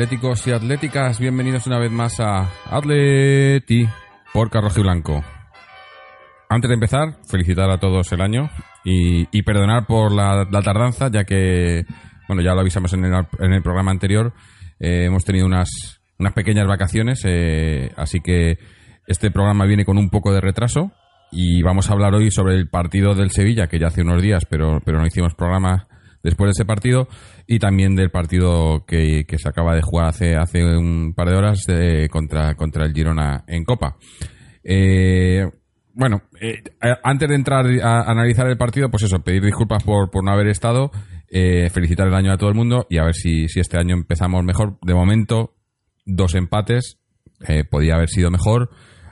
atléticos y atléticas, bienvenidos una vez más a Atleti por Carrojo Blanco. Antes de empezar, felicitar a todos el año y, perdonar por la, la tardanza, ya que, bueno, ya lo avisamos en el, en el programa anterior, eh, hemos tenido unas, unas pequeñas vacaciones, eh, así que este programa viene con un poco de retraso y vamos a hablar hoy sobre el partido del Sevilla, que ya hace unos días, pero, pero no hicimos programa después de ese partido, y también del partido que, que se acaba de jugar hace, hace un par de horas de- contra, contra el Girona en Copa. Eh, bueno, eh, antes de entrar a, analizar el partido, pues eso, pedir disculpas por, por no haber estado, eh, felicitar el año a todo el mundo y a ver si, si este año empezamos mejor. De momento, dos empates, eh, podía haber sido mejor,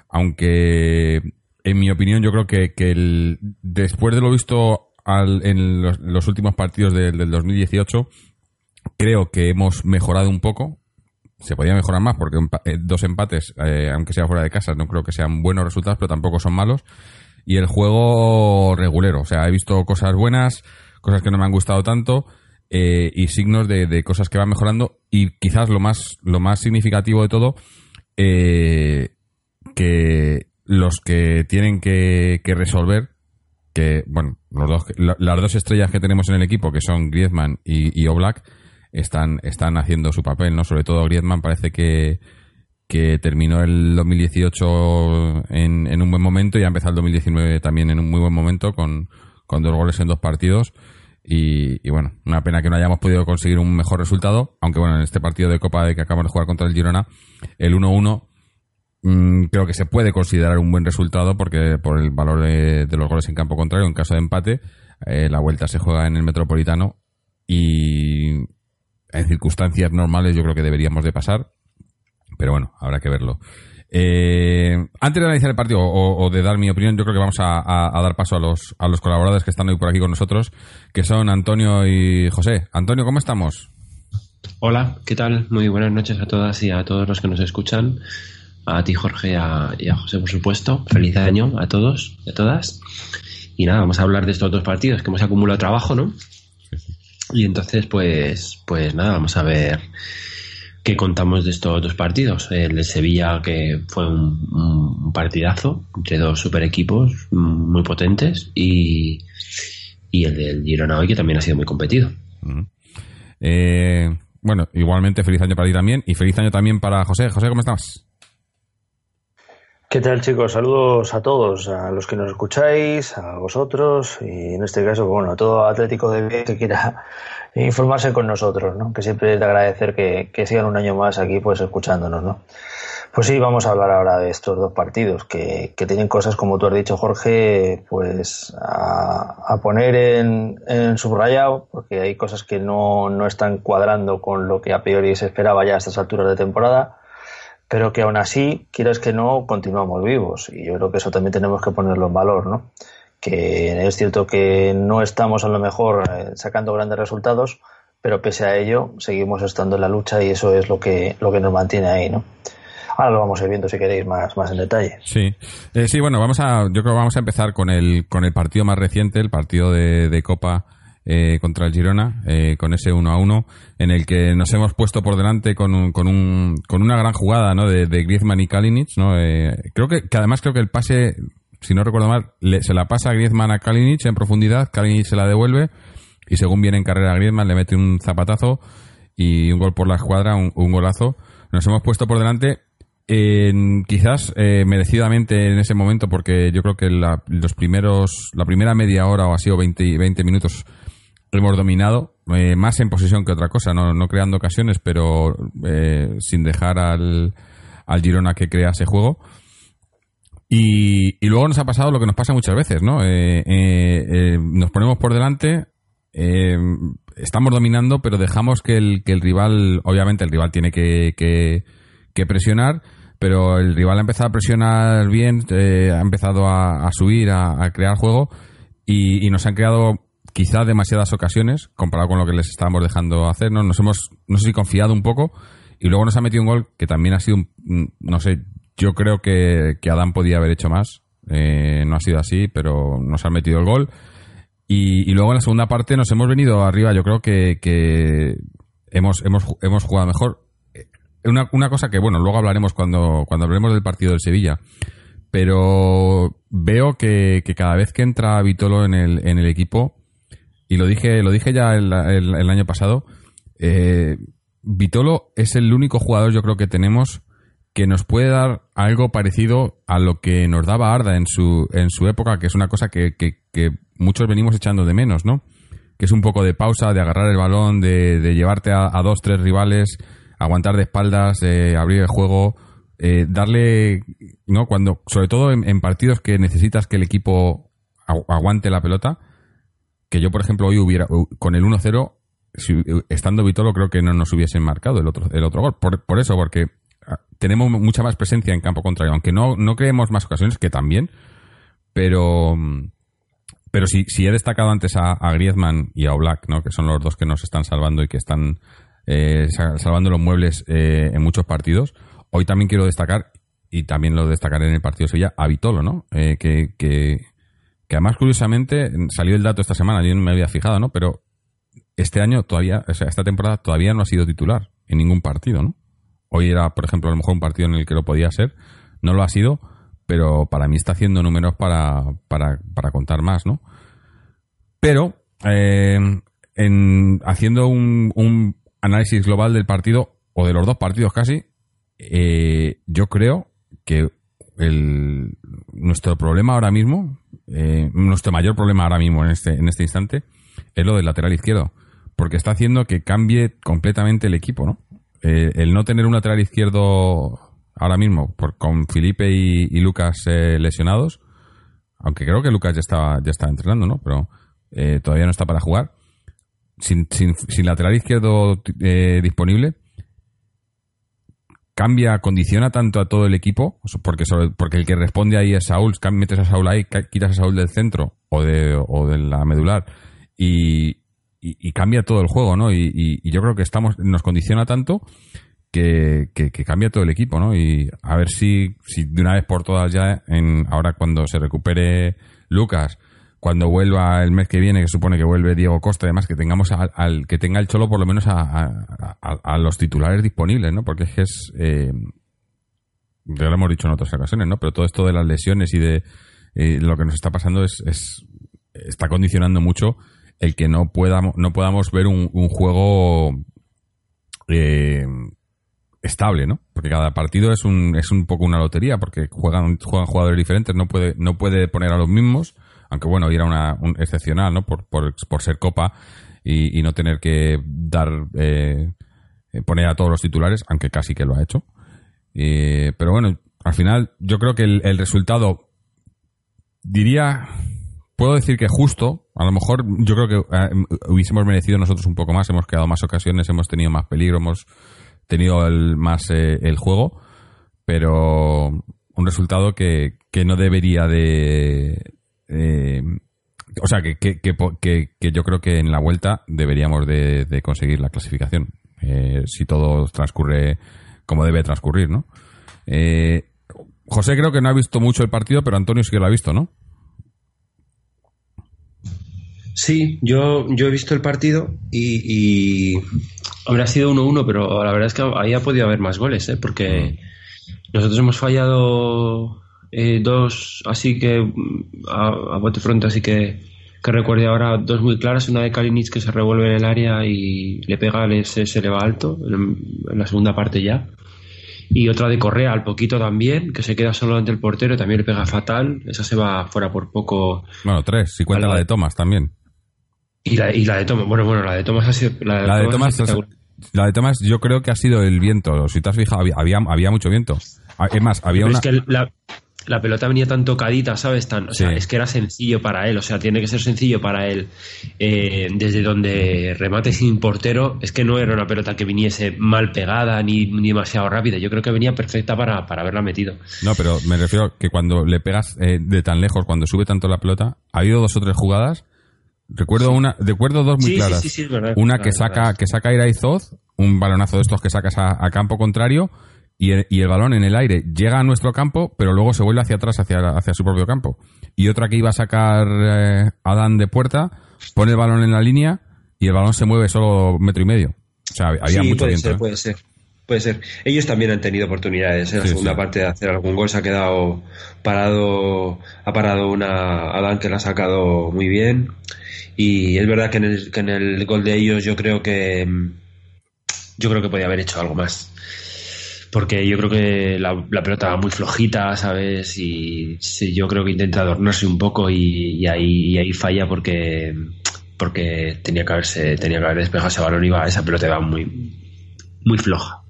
aunque en mi opinión yo creo que, que el- después de lo visto al- en los, últimos partidos del, del 2018, creo que hemos mejorado un poco. Se podía mejorar más porque eh, dos empates, eh, aunque sea fuera de casa, no creo que sean buenos resultados, pero tampoco son malos. Y el juego regulero, o sea, he visto cosas buenas, cosas que no me han gustado tanto eh, y signos de, de cosas que van mejorando y quizás lo más lo más significativo de todo eh, que los que tienen que resolver que bueno los dos, la- las dos estrellas que tenemos en el equipo que son Griezmann y, y Oblak están están haciendo su papel no sobre todo Griezmann parece que que terminó el 2018 en, en un buen momento y ha empezado el 2019 también en un muy buen momento con, con dos goles en dos partidos. Y, y bueno, una pena que no hayamos podido conseguir un mejor resultado, aunque bueno, en este partido de Copa de que acabamos de jugar contra el Girona, el 1-1 mm, creo que se puede considerar un buen resultado porque por el valor de, los goles en campo contrario, en caso de empate, eh, la vuelta se juega en el Metropolitano y en circunstancias normales yo creo que deberíamos de pasar, pero bueno, habrá que verlo. Eh, antes de analizar el partido o, de dar mi opinión, yo creo que vamos a- a dar paso a los, a los colaboradores que están hoy por aquí con nosotros, que son Antonio y José. Antonio, ¿cómo estamos? Hola, ¿qué tal? Muy buenas noches a todas y a todos los que nos escuchan. A ti, Jorge, a- y a José, por supuesto. Feliz año a todos y a todas. Y nada, vamos a hablar de estos dos partidos que hemos acumulado trabajo, ¿no? Y entonces, pues, pues nada, vamos a ver qué contamos de estos dos partidos. El de Sevilla, que fue un, partidazo entre dos super equipos muy potentes, y, y el del Girona hoy, que también ha sido muy competido. Eh, bueno, igualmente feliz año para ti también y feliz año también para José. José, ¿cómo estás? ¿Qué tal chicos? Saludos a todos, a los que nos escucháis, a vosotros y en este caso, bueno, a todo Atlético de Bilbao que quiera informarse con nosotros, ¿no? Que siempre es de agradecer que, que sigan un año más aquí pues escuchándonos, ¿no? Pues sí, vamos a hablar ahora de estos dos partidos que, que tienen cosas, como tú has dicho Jorge, pues a, a poner en, en subrayado, porque hay cosas que no, no están cuadrando con lo que a priori se esperaba ya a estas alturas de temporada pero que aún así, quieras que no, continuamos vivos. Y yo creo que eso también tenemos que ponerlo en valor, ¿no? Que es cierto que no estamos a lo mejor eh, sacando grandes resultados, pero pese a ello seguimos estando en la lucha y eso es lo que, lo que nos mantiene ahí, ¿no? Ahora lo vamos a ir viendo si queréis más, más en detalle. Sí, Eh, sí, bueno, vamos a, yo creo que vamos a empezar con el, con el partido más reciente, el partido de, de Copa eh, contra el Girona, eh, con ese 1 a 1, en el que nos hemos puesto por delante con, un, con, un, con una gran jugada ¿no? de, Griezmann y Kalinic. ¿no? Eh, creo que, que además creo que el pase, si no recuerdo mal, le- se la pasa Griezmann a Kalinic en profundidad, Kalinic se la devuelve y según viene en carrera Griezmann le mete un zapatazo y un gol por la escuadra, un, un golazo. Nos hemos puesto por delante en- quizás eh, merecidamente en ese momento porque yo creo que la, los primeros la primera media hora o así o 20, 20 minutos hemos dominado eh, más en posesión que otra cosa no, creando ocasiones pero eh, sin dejar al, al Girona que crea ese juego. Y, luego nos ha pasado lo que nos pasa muchas veces no Eh, nos ponemos por delante estamos dominando, pero dejamos que el, que el rival, obviamente el rival tiene que, que, presionar, pero el rival ha empezado a presionar bien, ha empezado a, subir, a, crear juego y nos han creado quizá demasiadas ocasiones comparado con lo que les estábamos dejando hacer, ¿no? Nos hemos, no sé si confiado un poco y luego nos ha metido un gol que también ha sido, mm, no sé, yo creo que, que Adán podía haber hecho más. Eh, no ha sido así, pero nos han metido el gol. Y, luego en la segunda parte nos hemos venido arriba. Yo creo que, hemos, hemos, hemos jugado mejor. Una, una cosa que, bueno, luego hablaremos cuando, cuando hablemos del partido del Sevilla. Pero veo que, que cada vez que entra Vitolo en el, en el equipo, y lo dije, lo dije ya el, el- año pasado, eh, Vitolo es el único jugador yo creo que tenemos que nos puede dar algo parecido a lo que nos daba Arda en su, en su época, que es una cosa que, que- muchos venimos echando de menos, ¿no? Que es un poco de pausa, de agarrar el balón, de, de llevarte a, dos, tres rivales, aguantar de espaldas, abrir el juego, eh, darle, ¿no? Cuando, sobre todo en, en partidos que necesitas que el equipo agu- aguante la pelota, que yo, por ejemplo, hoy hubiera, con el 1-0, si- estando Vitolo, creo que no nos hubiesen marcado el otro, el otro gol. Por, por eso, porque ah, tenemos mucha más presencia en campo contrario, aunque no, no creemos más ocasiones, que también, pero, pero si, si he destacado antes a, Griezmann y a Oblak, ¿no? que son los dos que nos están salvando y que están eh, sa- salvando los muebles eh, en muchos partidos, hoy también quiero destacar, y también lo destacaré en el partido de Sevilla, a Vitolo, ¿no? Eh, que, que, que además, curiosamente, salió el dato esta semana, yo no me había fijado, ¿no? Pero este año todavía, o sea, esta temporada todavía no ha sido titular en ningún partido, ¿no? Hoy era, por ejemplo, a lo mejor un partido en el que lo podía ser, no lo ha sido, pero para mí está haciendo números para, para, para contar más, ¿no? Pero, eh, en, haciendo un, análisis global del partido, o de los dos partidos casi, eh, yo creo que nuestro problema ahora mismo, eh, nuestro mayor problema ahora mismo en este, en este instante, es lo del lateral izquierdo. Porque está haciendo que cambie completamente el equipo, ¿no? Eh, el no tener un lateral izquierdo ahora mismo, por, con Felipe y, Lucas eh, lesionados, aunque creo que Lucas ya estaba, ya estaba entrenando, ¿no? Pero eh, todavía no está para jugar. Sin, sin, sin lateral izquierdo disponible, cambia, condiciona tanto a todo el equipo, porque, sobre- porque el que responde ahí es Saúl, metes a Saúl ahí, quitas a Saúl del centro o de, o de la medular y, cambia todo el juego, ¿no? Y, y- y yo creo que estamos, nos condiciona tanto que, que- que cambia todo el equipo, ¿no? Y a ver si, si de una vez por todas ya, en, ahora cuando se recupere Lucas, cuando vuelva el mes que viene, que supone que vuelve Diego Costa, además que tengamos al, que tenga el Cholo por lo menos a, a- a- a los titulares disponibles, ¿no? Porque es que es eh, ya lo hemos dicho en otras ocasiones, ¿no? Pero todo esto de las lesiones y de eh, lo que nos está pasando es, es está condicionando mucho el que no podamos no podamos ver un, un juego eh, estable, ¿no? Porque cada partido es un es un poco una lotería porque juegan juegan jugadores diferentes, no puede no puede poner a los mismos, aunque bueno, era una un excepcional, ¿no? Por, por, ser copa y, y no tener que dar eh, poner a todos los titulares, aunque casi que lo ha hecho. Eh, pero bueno, al final yo creo que el, el resultado diría puedo decir que justo, a lo mejor yo creo que eh, hubiésemos merecido nosotros un poco más, hemos quedado más ocasiones, hemos tenido más peligro, hemos tenido el, más eh, el juego, pero un resultado que, que no debería de... eh, o sea, que, que, que, yo creo que en la vuelta deberíamos de, de conseguir la clasificación, eh, si todo transcurre como debe transcurrir, ¿no? Eh, José creo que no ha visto mucho el partido, pero Antonio sí que lo ha visto, ¿no? Sí, yo, yo he visto el partido y, y hombre, ha sido 1-1, pero la verdad es que ahí ha podido haber más goles, ¿eh? porque nosotros hemos fallado eh, dos, así que mm, a, a bote pronto, así que, que recuerde ahora dos muy claras, una de Kalinic que se revuelve en el área y le pega, le- se, se le va alto en, en la segunda parte ya. Y otra de Correa al poquito también, que se queda solo ante el portero, también le pega fatal, esa se va fuera por poco. Bueno, tres, si cuenta la de Thomas también. Y la, y la de Thomas, bueno, bueno, la de Thomas ha sido. La de, La de espectacular. la de Thomas yo creo que ha sido el viento. Si te has fijado, había, había, había mucho viento. Ah, Es más, había Pero una... es que la, la pelota venía tan tocadita, ¿sabes? Tan, o sea, Sí. es que era sencillo para él, o sea, tiene que ser sencillo para él. Eh, desde donde remate sin portero, es que no era una pelota que viniese mal pegada ni, ni demasiado rápida. Yo creo que venía perfecta para, para haberla metido. No, pero me refiero que cuando le pegas eh, de tan lejos, cuando sube tanto la pelota, ha habido dos o tres jugadas. Recuerdo una, recuerdo dos muy Sí, sí, claras. sí, sí, verdad, una que saca, verdad. que saca un balonazo de estos que sacas a, a campo contrario, y el, y el balón en el aire llega a nuestro campo, pero luego se vuelve hacia atrás, hacia, hacia su propio campo. Y otra que iba a sacar eh, Adán de puerta, pone el balón en la línea y el balón se mueve solo metro y medio. O sea, había Sí, mucho puede viento. ser, ¿eh? puede ser. Puede ser. Ellos también han tenido oportunidades. En la Sí, segunda sí. parte de hacer algún gol se ha quedado parado, ha parado una Adán que la ha sacado muy bien. Y es verdad que en el, que en el gol de ellos yo creo que yo creo que podía haber hecho algo más. Porque yo creo que la, pelota va muy flojita, ¿sabes? Y sí, yo creo que intenta adornarse un poco y, y ahí, y ahí falla porque porque tenía que haberse tenía que haber despejado ese balón y va, esa pelota va muy muy floja.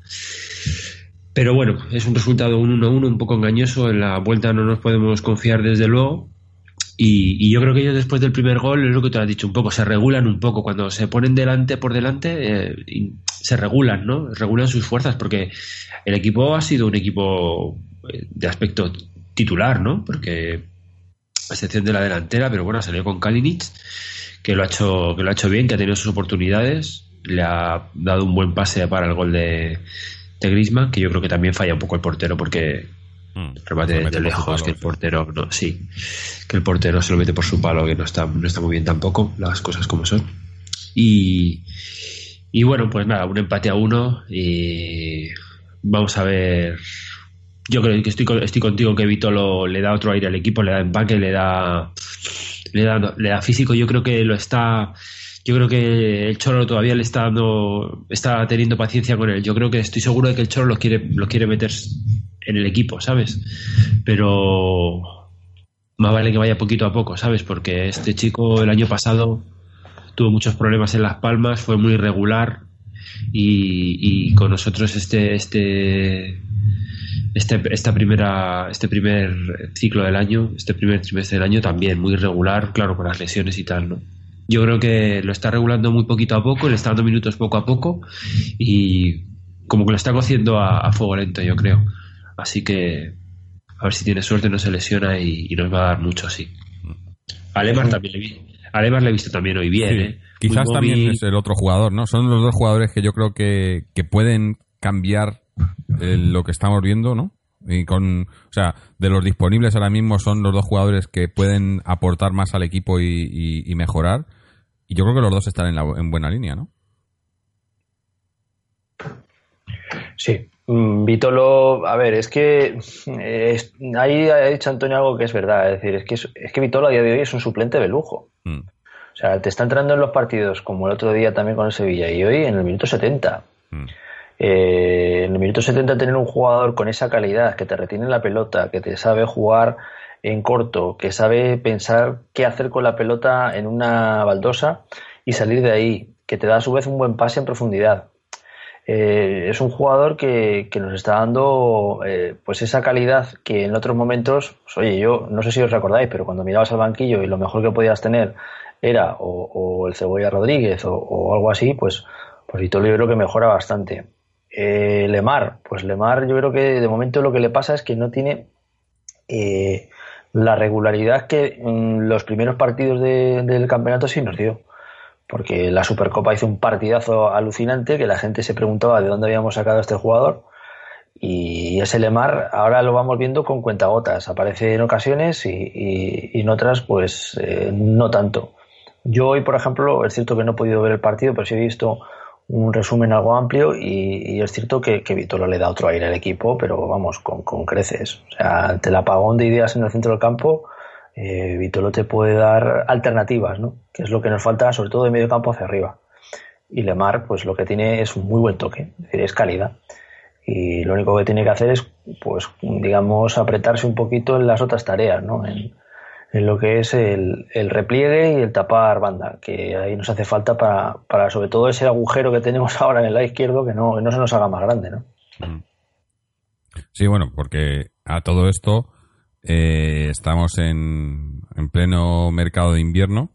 Pero bueno, es un resultado un 1-1 un poco engañoso. En la vuelta no nos podemos confiar desde luego. Y, y yo creo que ellos después del primer gol, es lo que te has dicho un poco, se regulan un poco. Cuando se ponen delante por delante, eh, se regulan, ¿no? Regulan sus fuerzas porque el equipo ha sido un equipo eh, de aspecto titular, ¿no? Porque a excepción de la delantera, pero bueno, salió con Kalinic, que lo ha hecho, que lo ha hecho bien, que ha tenido sus oportunidades, le ha dado un buen pase para el gol de, de Griezmann, que yo creo que también falla un poco el portero porque Mm. remate desde su lejos, palo, que el portero no, sí, que el portero se lo mete por su palo, que no está, no está muy bien tampoco, las cosas como son. Y, y bueno, pues nada, un empate a uno y vamos a ver. Yo creo que estoy, estoy contigo que Vitolo le da otro aire al equipo, le da empaque, le da, le da, le da físico. Yo creo que lo está. Yo creo que el Cholo todavía le está dando, está teniendo paciencia con él. Yo creo que estoy seguro de que el Cholo lo quiere, lo quiere meter en el equipo, ¿sabes? Pero más vale que vaya poquito a poco, ¿sabes? Porque este chico el año pasado tuvo muchos problemas en Las Palmas, fue muy irregular y, y con nosotros este, este, este, esta primera, este primer ciclo del año, este primer trimestre del año también muy irregular, claro, con las lesiones y tal, ¿no? Yo creo que lo está regulando muy poquito a poco, le está dando minutos poco a poco y como que lo está cociendo a, a fuego lento, yo creo. Así que a ver si tiene suerte, no se lesiona y, y nos va a dar mucho así. A Lemar también le vi. A Lemar le he visto también hoy bien, Sí. ¿eh? Quizás Muy también móvil. es el otro jugador, ¿no? Son los dos jugadores que yo creo que, que pueden cambiar eh, lo que estamos viendo, ¿no? Y con, o sea, de los disponibles ahora mismo son los dos jugadores que pueden aportar más al equipo y, y- y mejorar. Y yo creo que los dos están en, la, en buena línea, ¿no? Sí, Vitolo, a ver, es que eh, ahí ha dicho Antonio algo que es verdad, es decir, es que, es, es que Vitolo a día de hoy es un suplente de lujo. Mm. O sea, te está entrando en los partidos, como el otro día también con el Sevilla, y hoy en el minuto 70. Mm. Eh, en el minuto 70 tener un jugador con esa calidad, que te retiene la pelota, que te sabe jugar en corto, que sabe pensar qué hacer con la pelota en una baldosa y salir de ahí, que te da a su vez un buen pase en profundidad. Eh, es un jugador que, que nos está dando eh, pues esa calidad que en otros momentos, pues, oye, yo no sé si os recordáis, pero cuando mirabas al banquillo y lo mejor que podías tener era o, o el Cebolla Rodríguez o, algo así, pues, pues yo creo que mejora bastante. Eh, Lemar, pues Lemar yo creo que de momento lo que le pasa es que no tiene eh, la regularidad que en los primeros partidos de- del campeonato sí nos dio. Porque la Supercopa hizo un partidazo alucinante que la gente se preguntaba de dónde habíamos sacado a este jugador. Y ese Lemar ahora lo vamos viendo con cuentagotas. Aparece en ocasiones y, en otras, pues eh, no tanto. Yo hoy, por ejemplo, es cierto que no he podido ver el partido, pero sí he visto un resumen algo amplio y, y es cierto que, que Vitolo le da otro aire al equipo, pero vamos, con, con creces. O sea, ante el apagón de ideas en el centro del campo, eh, Vitolo te puede dar alternativas, ¿no? Que es lo que nos falta, sobre todo de medio campo hacia arriba. Y Lemar, pues lo que tiene es un muy buen toque, es decir, es calidad. Y lo único que tiene que hacer es, pues, digamos, apretarse un poquito en las otras tareas, ¿no? En, lo que es el, el repliegue y el tapar banda, que ahí nos hace falta para, para sobre todo ese agujero que tenemos ahora en el lado izquierdo, que no, que no se nos haga más grande, ¿no? Sí, bueno, porque a todo esto Eh, estamos en, en pleno mercado de invierno.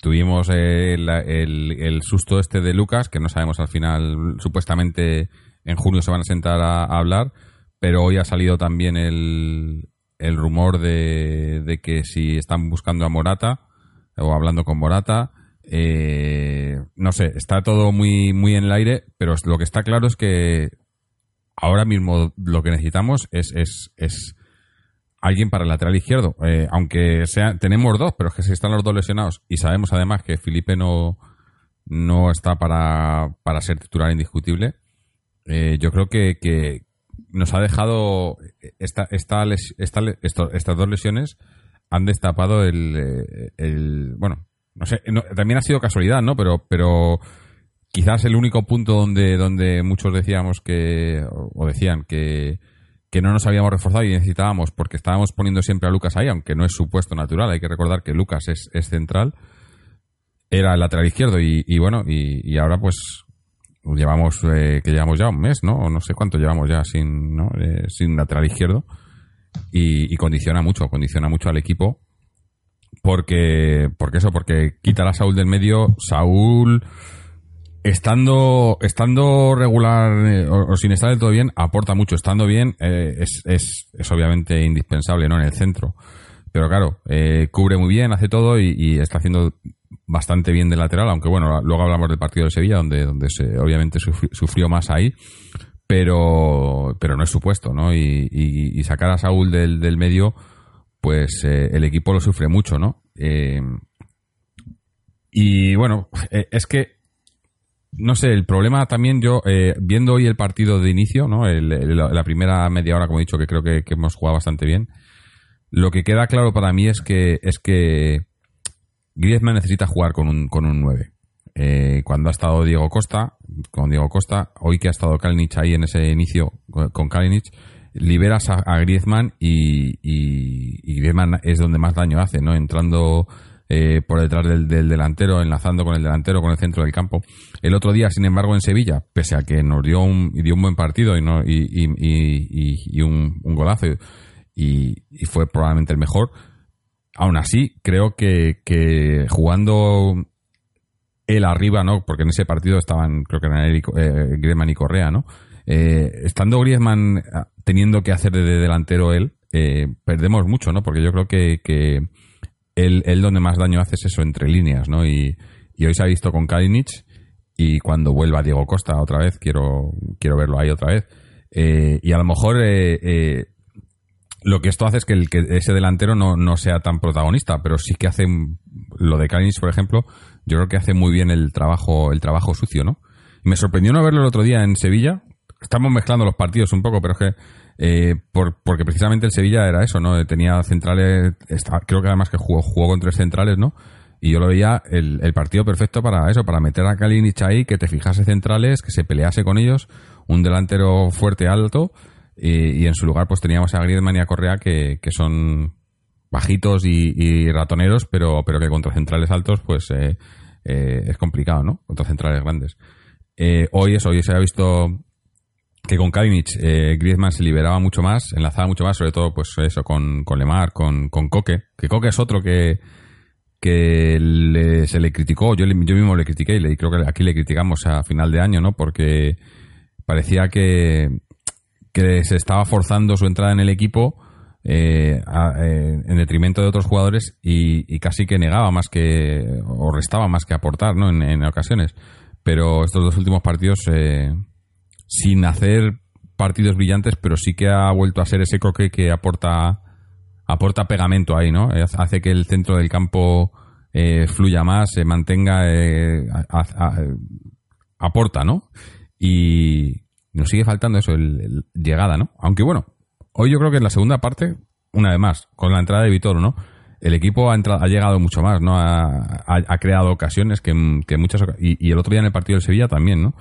Tuvimos el, el- susto este de Lucas, que no sabemos al final, supuestamente en junio se van a sentar a, hablar, pero hoy ha salido también el, el rumor de, de que si están buscando a Morata o hablando con Morata. eh, no sé, está todo muy, muy en el aire, pero lo que está claro es que ahora mismo lo que necesitamos es, es, es alguien para el lateral izquierdo. Eh, aunque sea, tenemos dos, pero es que si están los dos lesionados y sabemos además que Felipe no, no está para, para ser titular indiscutible, eh, yo creo que, que nos ha dejado esta, esta, les- esta esto- estas dos lesiones han destapado el, eh, el bueno no sé no- también ha sido casualidad no pero pero quizás el único punto donde donde muchos decíamos que o decían que que no nos habíamos reforzado y necesitábamos porque estábamos poniendo siempre a Lucas ahí aunque no es su puesto natural hay que recordar que Lucas es, es central era el lateral izquierdo y, bueno y, ahora pues llevamos eh, que llevamos ya un mes no o no sé cuánto llevamos ya sin ¿no? Eh, sin lateral izquierdo y, y condiciona mucho condiciona mucho al equipo porque porque eso porque quitar a Saúl del medio Saúl estando estando regular eh, o, sin estar del todo bien aporta mucho. Estando bien eh, es, es, es obviamente indispensable no en el centro. Pero claro eh, cubre muy bien hace todo y, está haciendo bastante bien de lateral aunque bueno luego hablamos del partido de Sevilla donde donde se obviamente sufri- sufrió más ahí pero pero no es su puesto no y, y- sacar a Saúl del, del medio pues el equipo lo sufre mucho no y bueno es que no sé, el problema también yo, eh, viendo hoy el partido de inicio, ¿no? El- la primera media hora, como he dicho, que creo que, hemos jugado bastante bien, lo que queda claro para mí es que, es que Griezmann necesita jugar con un, con un 9. Eh, cuando ha estado Diego Costa, con Diego Costa, hoy que ha estado Kalinic ahí en ese inicio con- Kalinic, liberas a, a Griezmann y, y, y Griezmann es donde más daño hace, ¿no? Entrando eh, por detrás del, del delantero, enlazando con el delantero, con el centro del campo. El otro día, sin embargo, en Sevilla, pese a que nos dio un, dio un buen partido y, no, y, y, y- y- un, un golazo y, fue probablemente el mejor, aún así creo que, que jugando él arriba, ¿no? Porque en ese partido estaban, creo que eran Co- eh, Griezmann y Correa, ¿no? Eh, estando Griezmann ah, teniendo que hacer de delantero él, eh, perdemos mucho, ¿no? Porque yo creo que, que él, él donde más daño hace es eso, entre líneas, ¿no? Y, y hoy se ha visto con Kalinic y cuando vuelva Diego Costa otra vez, quiero, quiero verlo ahí otra vez. Eh, y a lo mejor eh, eh, lo que esto hace es que, el, que ese delantero no, no sea tan protagonista, pero sí que hace lo de Kalinic, por ejemplo, yo creo que hace muy bien el trabajo, el trabajo sucio, ¿no? Me sorprendió no verlo el otro día en Sevilla. Estamos mezclando los partidos un poco, pero es que eh, por- porque precisamente el Sevilla era eso, ¿no? Tenía centrales, creo que además que jugó, jugó con tres centrales, ¿no? Y yo lo veía el, partido perfecto para eso, para meter a Kalinic ahí, que te fijase centrales, que se pelease con ellos, un delantero fuerte, alto, y, y en su lugar pues teníamos a Griezmann y a Correa que, que son bajitos y, y ratoneros, pero, pero que contra centrales altos pues eh, eh, es complicado, ¿no? Contra centrales grandes. Eh, hoy eso, hoy se ha visto que con Kalinic eh, Griezmann se liberaba mucho más, enlazaba mucho más, sobre todo pues eso con, con Lemar, con, con Coque, que Coque es otro que, que se le criticó, yo, yo mismo le critiqué y creo que aquí le criticamos a final de año, ¿no? Porque parecía que, que se estaba forzando su entrada en el equipo eh, eh, en detrimento de otros jugadores y, casi que negaba más que o restaba más que aportar, ¿no? En, en ocasiones. Pero estos dos últimos partidos eh, sin hacer partidos brillantes, pero sí que ha vuelto a ser ese coque que aporta aporta pegamento ahí, ¿no? Eh, Hace que el centro del campo eh, fluya más, se mantenga, eh, a- aporta, ¿no? Y nos sigue faltando eso, el, llegada, ¿no? Aunque bueno, hoy yo creo que en la segunda parte, una vez más, con la entrada de Vitoro, ¿no? El equipo ha, entrado, ha llegado mucho más, ¿no? Ha, ha- creado ocasiones que, muchas y, y el otro día en el partido del Sevilla también, ¿no?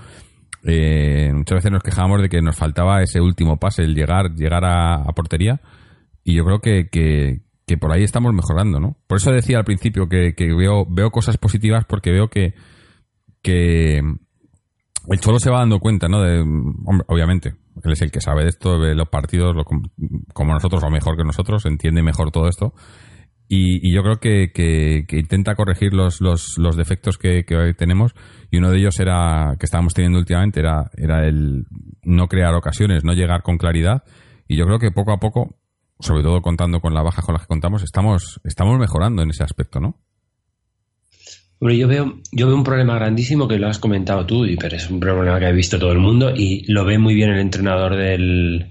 Eh, muchas veces nos quejábamos de que nos faltaba ese último pase, el llegar, llegar a, portería. Y yo creo que, que, por ahí estamos mejorando, ¿no? Por eso decía al principio que, veo, veo cosas positivas porque veo que, que el Cholo se va dando cuenta, ¿no? De, hombre, obviamente, Él es el que sabe de esto, ve los partidos como nosotros o mejor que nosotros, entiende mejor todo esto. Y, yo creo que, intenta corregir los, los, defectos que, hoy tenemos. Y uno de ellos era, que estábamos teniendo últimamente, era, era el no crear ocasiones, no llegar con claridad. Y yo creo que poco a poco, sobre todo contando con la baja con las que contamos, estamos, estamos mejorando en ese aspecto, ¿no? Hombre, yo veo, yo veo un problema grandísimo que lo has comentado tú, pero es un problema que ha visto todo el mundo y lo ve muy bien el entrenador del,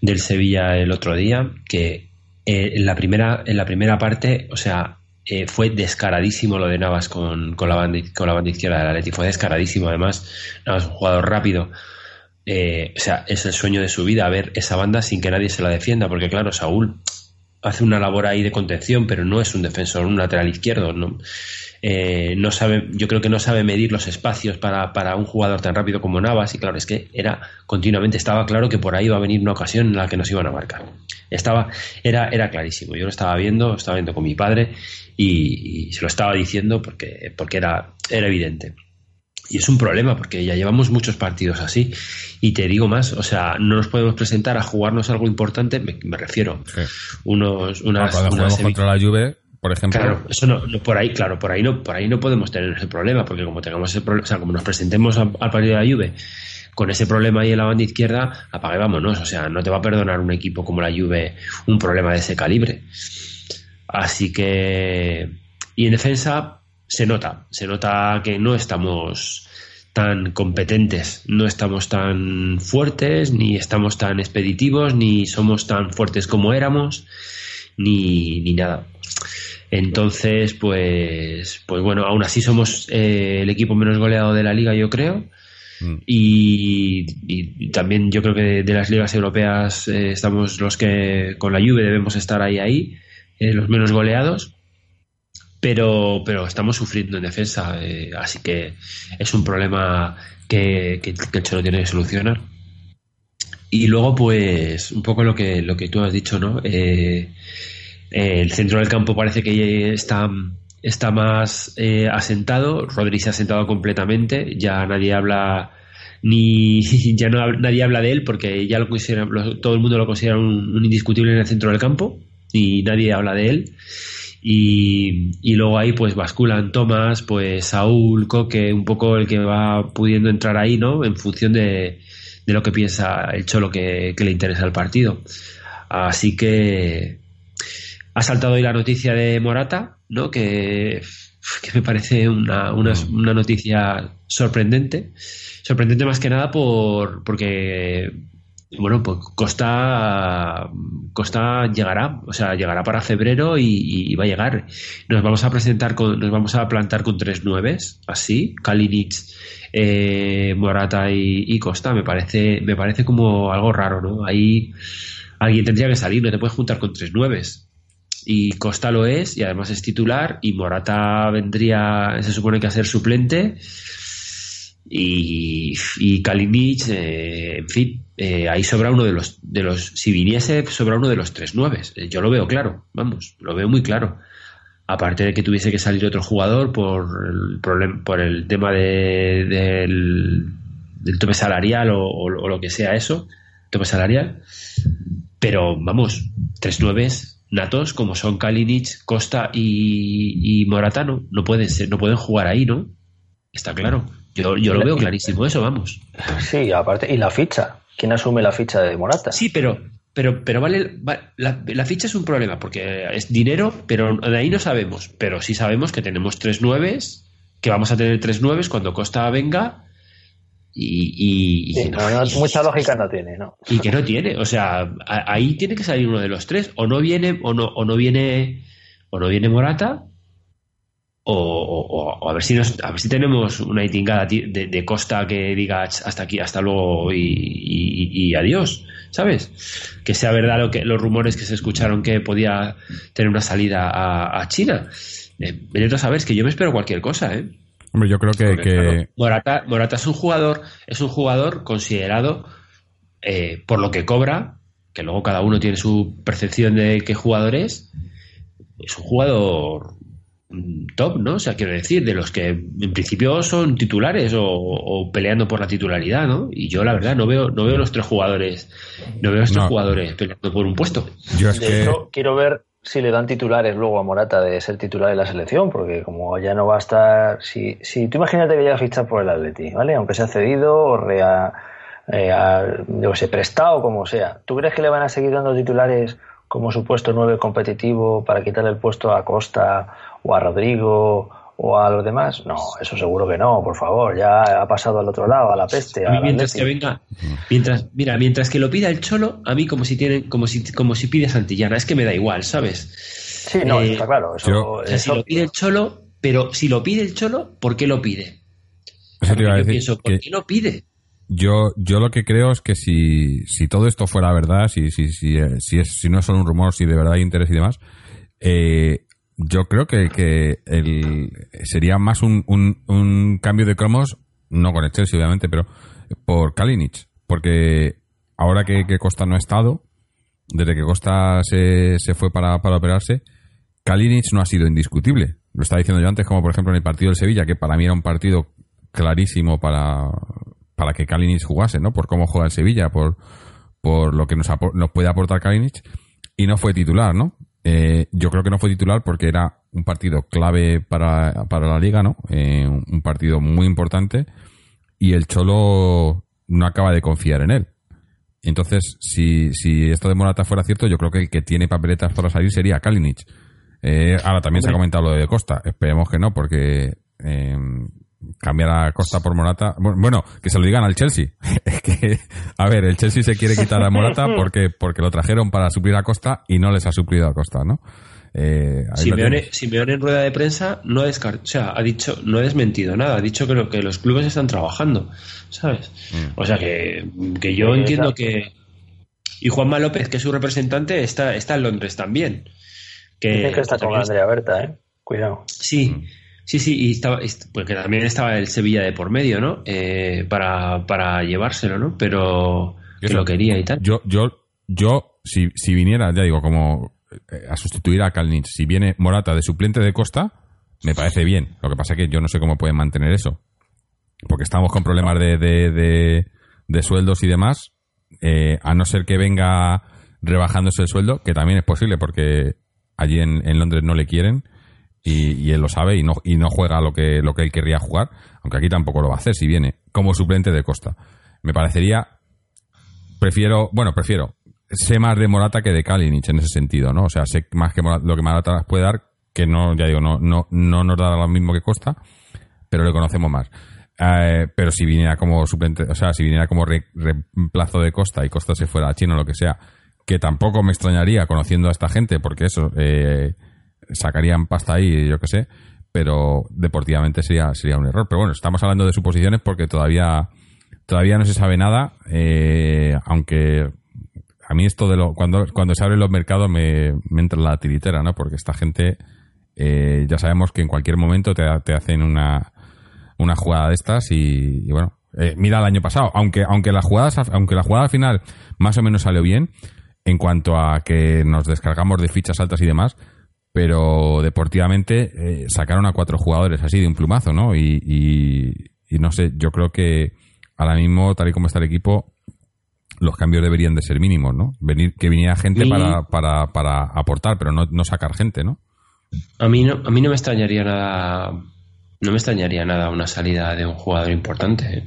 del Sevilla el otro día, que eh, en, la primera, en la primera parte, o sea, eh, fue descaradísimo lo de Navas con, con, la banda, con la banda izquierda del Atleti, fue descaradísimo además, Navas un jugador rápido, eh, o sea, es el sueño de su vida ver esa banda sin que nadie se la defienda, porque claro, Saúl hace una labor ahí de contención, pero no es un defensor, un lateral izquierdo, ¿no? Eh, no sabe, yo creo que no sabe medir los espacios para, para un jugador tan rápido como Navas, y claro, es que era continuamente, estaba claro que por ahí iba a venir una ocasión en la que nos iban a marcar. Estaba, era, era clarísimo, yo lo estaba viendo, estaba viendo con mi padre y, y se lo estaba diciendo porque, porque era, era evidente. Y es un problema porque ya llevamos muchos partidos así. Y te digo más, o sea, no nos podemos presentar a jugarnos algo importante, me, me refiero, unos, unas, semi- contra la Juve, por ejemplo, Claro, eso no, no, por ahí, claro, por ahí no, por ahí no podemos tener ese problema, porque como tengamos ese problema, o sea, como nos presentemos al, al partido de la Juve con ese problema ahí en la banda izquierda, apague vámonos, o sea, no te va a perdonar un equipo como la Juve un problema de ese calibre. Así que y en defensa se nota, se nota que no estamos tan competentes, no estamos tan fuertes, ni estamos tan expeditivos, ni somos tan fuertes como éramos, ni, ni nada. Entonces, pues, pues bueno, aún así somos eh, el equipo menos goleado de la liga, yo creo. Mm. Y, y también yo creo que de, de las ligas europeas eh, estamos los que con la Juve debemos estar ahí ahí, eh, los menos goleados. Pero, pero estamos sufriendo en defensa, eh, así que es un problema que, que, que el Cholo tiene que solucionar. Y luego, pues, un poco lo que, lo que tú has dicho, ¿no? Eh, eh, el centro del campo parece que está, está más eh, asentado. Rodri se ha asentado completamente. Ya nadie habla ni ya no nadie habla de él porque ya lo considera, lo- todo el mundo lo considera un indiscutible en el centro del campo y nadie habla de él. Y, luego ahí pues basculan Tomás, pues Saúl, Coque, un poco el que va pudiendo entrar ahí, ¿no? En función de, de lo que piensa el Cholo que, le interesa el partido. Así que ha saltado hoy la noticia de Morata, ¿no? Que, que me parece una, una, una noticia sorprendente. Sorprendente más que nada por porque bueno, pues Costa Costa llegará, o sea, llegará para febrero y, va a llegar. Nos vamos a presentar con, nos vamos a plantar con tres nueves, así, Kalinic, eh, Morata y, y Costa. Me parece, me parece como algo raro, ¿no? Ahí alguien tendría que salir, no te puedes juntar con tres nueves. Y Costa lo es, y además es titular, y Morata vendría, se supone que a ser suplente. Y, y Kalinic, eh, en fin, eh, ahí sobra uno de los, de los, si viniese, sobra uno de los tres nueves. Eh, Yo lo veo claro, vamos, lo veo muy claro. Aparte de que tuviese que salir otro jugador por el problema, por el tema de, del, tope salarial o lo que sea eso, tope salarial. Pero vamos, tres nueves natos como son Kalinic, Costa y, y Moratano, no pueden ser, no pueden jugar ahí, ¿no? Está claro. Yo, yo lo veo clarísimo, eso, vamos. Sí, aparte, y la ficha. ¿Quién asume la ficha de Morata? Sí, pero, pero, pero vale, va- la, la ficha es un problema porque es dinero, pero de ahí no sabemos. Pero sí sabemos que tenemos tres nueves, que vamos a tener tres nueves cuando Costa venga y, y, Sí, no, no, mucha lógica no tiene, ¿no? y que no tiene, o sea, a- ahí tiene que salir uno de los tres, o no viene, o no, o no viene, o no viene Morata, o, o- o a ver si nos, a ver si tenemos una itingada ti- de, de Costa que diga "Ch, hasta aquí, hasta luego y, y- y adiós, ¿sabes? Que sea verdad lo que, los rumores que se escucharon que podía tener una salida a, a China. Eh, a saber, es que yo me espero cualquier cosa, ¿eh? Hombre, yo creo que, Porque, que- claro, Morata, Morata es un jugador, es un jugador considerado eh, por lo que cobra, que luego cada uno tiene su percepción de qué jugador es. Es un jugador top, ¿no? O sea, quiero decir, de los que en principio son titulares o, o peleando por la titularidad, ¿no? Y yo, la verdad, no veo, no veo los tres jugadores, no veo a estos No. jugadores peleando por un puesto. Yo es De que... hecho, quiero ver si le dan titulares luego a Morata de ser titular de la selección, porque como ya no va a estar. Si, si tú imagínate que llega a fichar por el Atleti, ¿vale? Aunque sea cedido o rea, eh, a- yo sé, prestado, como sea. ¿Tú crees que le van a seguir dando titulares como supuesto nueve competitivo para quitarle el puesto a Costa o a Rodrigo o a los demás? No, eso seguro que no, por favor. Ya ha pasado al otro lado, a la peste. A mí al mientras que venga, mientras, mira, mientras que lo pida el Cholo, a mí como si tienen, como si, como si pide Santillana, es que me da igual, ¿sabes? Sí, no, Eh, está claro. Eso, yo- O sea, si lo pide el Cholo, pero si lo pide el Cholo, ¿por qué lo pide? Eso te iba a Yo decir pienso, ¿por que qué lo pide? yo, yo lo que creo es que si, si todo esto fuera verdad, si, si, si, eh, si, es, si no es solo un rumor, si de verdad hay interés y demás, eh, yo creo que, que el, sería más un, un, cambio de cromos, no con el Chelsea obviamente, pero por Kalinic. Porque ahora que, que Costa no ha estado, desde que Costa se, se fue para, para operarse, Kalinic no ha sido indiscutible. Lo estaba diciendo yo antes, como por ejemplo en el partido del Sevilla, que para mí era un partido clarísimo para, para que Kalinic jugase, ¿no? Por cómo juega el Sevilla, por, por lo que nos, nos puede aportar Kalinic. Y no fue titular, ¿no? Eh, yo creo que no fue titular porque era un partido clave para, para la liga, ¿no? Eh, un partido muy importante y el Cholo no acaba de confiar en él. Entonces, si, si esto de Morata fuera cierto, yo creo que el que tiene papeletas para salir sería Kalinic. Eh, ahora también se ha comentado lo de Costa. Esperemos que no, porque eh, cambiar a Costa por Morata. bu- Bueno, que se lo digan al Chelsea. Es que, a ver, el Chelsea se quiere quitar a Morata porque, porque lo trajeron para suplir a Costa y no les ha suplido a Costa, ¿no? Eh, Simeone, en rueda de prensa no ha descart- o sea, ha dicho, no ha desmentido nada, ha dicho que lo que los clubes están trabajando, ¿sabes? Mm. O sea que, que yo Sí, entiendo exacto. que y Juanma López, que es su representante, está, está en Londres también. Que, Dicen que está con Andrea Berta, ¿eh? Cuidado. Sí, sí, sí, y estaba, est- porque también estaba el Sevilla de por medio, ¿no? Eh, para, para llevárselo, ¿no? Pero que Eso, lo quería y tal. Yo, yo, yo, si, si viniera, ya digo, como eh, a sustituir a Kalinic, si viene Morata de suplente de Costa, me parece bien. Lo que pasa es que yo no sé cómo pueden mantener eso. Porque estamos con problemas de, de, de, de sueldos y demás. eh, a no ser que venga rebajándose el sueldo, que también es posible porque allí en, en Londres no le quieren y, y él lo sabe y no, y no juega lo que, lo que él querría jugar, aunque aquí tampoco lo va a hacer si viene como suplente de Costa. Me parecería prefiero, bueno, prefiero, sé más de Morata que de Kalinic en ese sentido, ¿no? O sea, sé más que Morata- lo que Morata puede dar, que no, ya digo, no, no, no nos da lo mismo que Costa, pero le conocemos más. Eh, pero si viniera como suplente, o sea, si viniera como re- reemplazo de Costa y Costa se fuera a China o lo que sea, que tampoco me extrañaría conociendo a esta gente, porque eso, eh, sacarían pasta ahí, yo qué sé, pero deportivamente sería, sería un error. Pero bueno, estamos hablando de suposiciones porque todavía, todavía no se sabe nada, eh, aunque a mí esto de lo, cuando, cuando se abren los mercados me, me entra la tiritera, ¿no? Porque esta gente, eh, ya sabemos que en cualquier momento te, te hacen una, una jugada de estas y, bueno, eh, mira el año pasado, aunque, aunque la jugada, aunque la jugada final más o menos salió bien, en cuanto a que nos descargamos de fichas altas y demás, pero deportivamente eh, sacaron a cuatro jugadores así de un plumazo, ¿no? Y, y, y no sé, yo creo que ahora mismo, tal y como está el equipo, los cambios deberían de ser mínimos, ¿no? Venir, que viniera gente para, para, para aportar, pero no, no sacar gente, ¿no? A mí no, a mí no me extrañaría nada, no me extrañaría nada una salida de un jugador importante, ¿eh?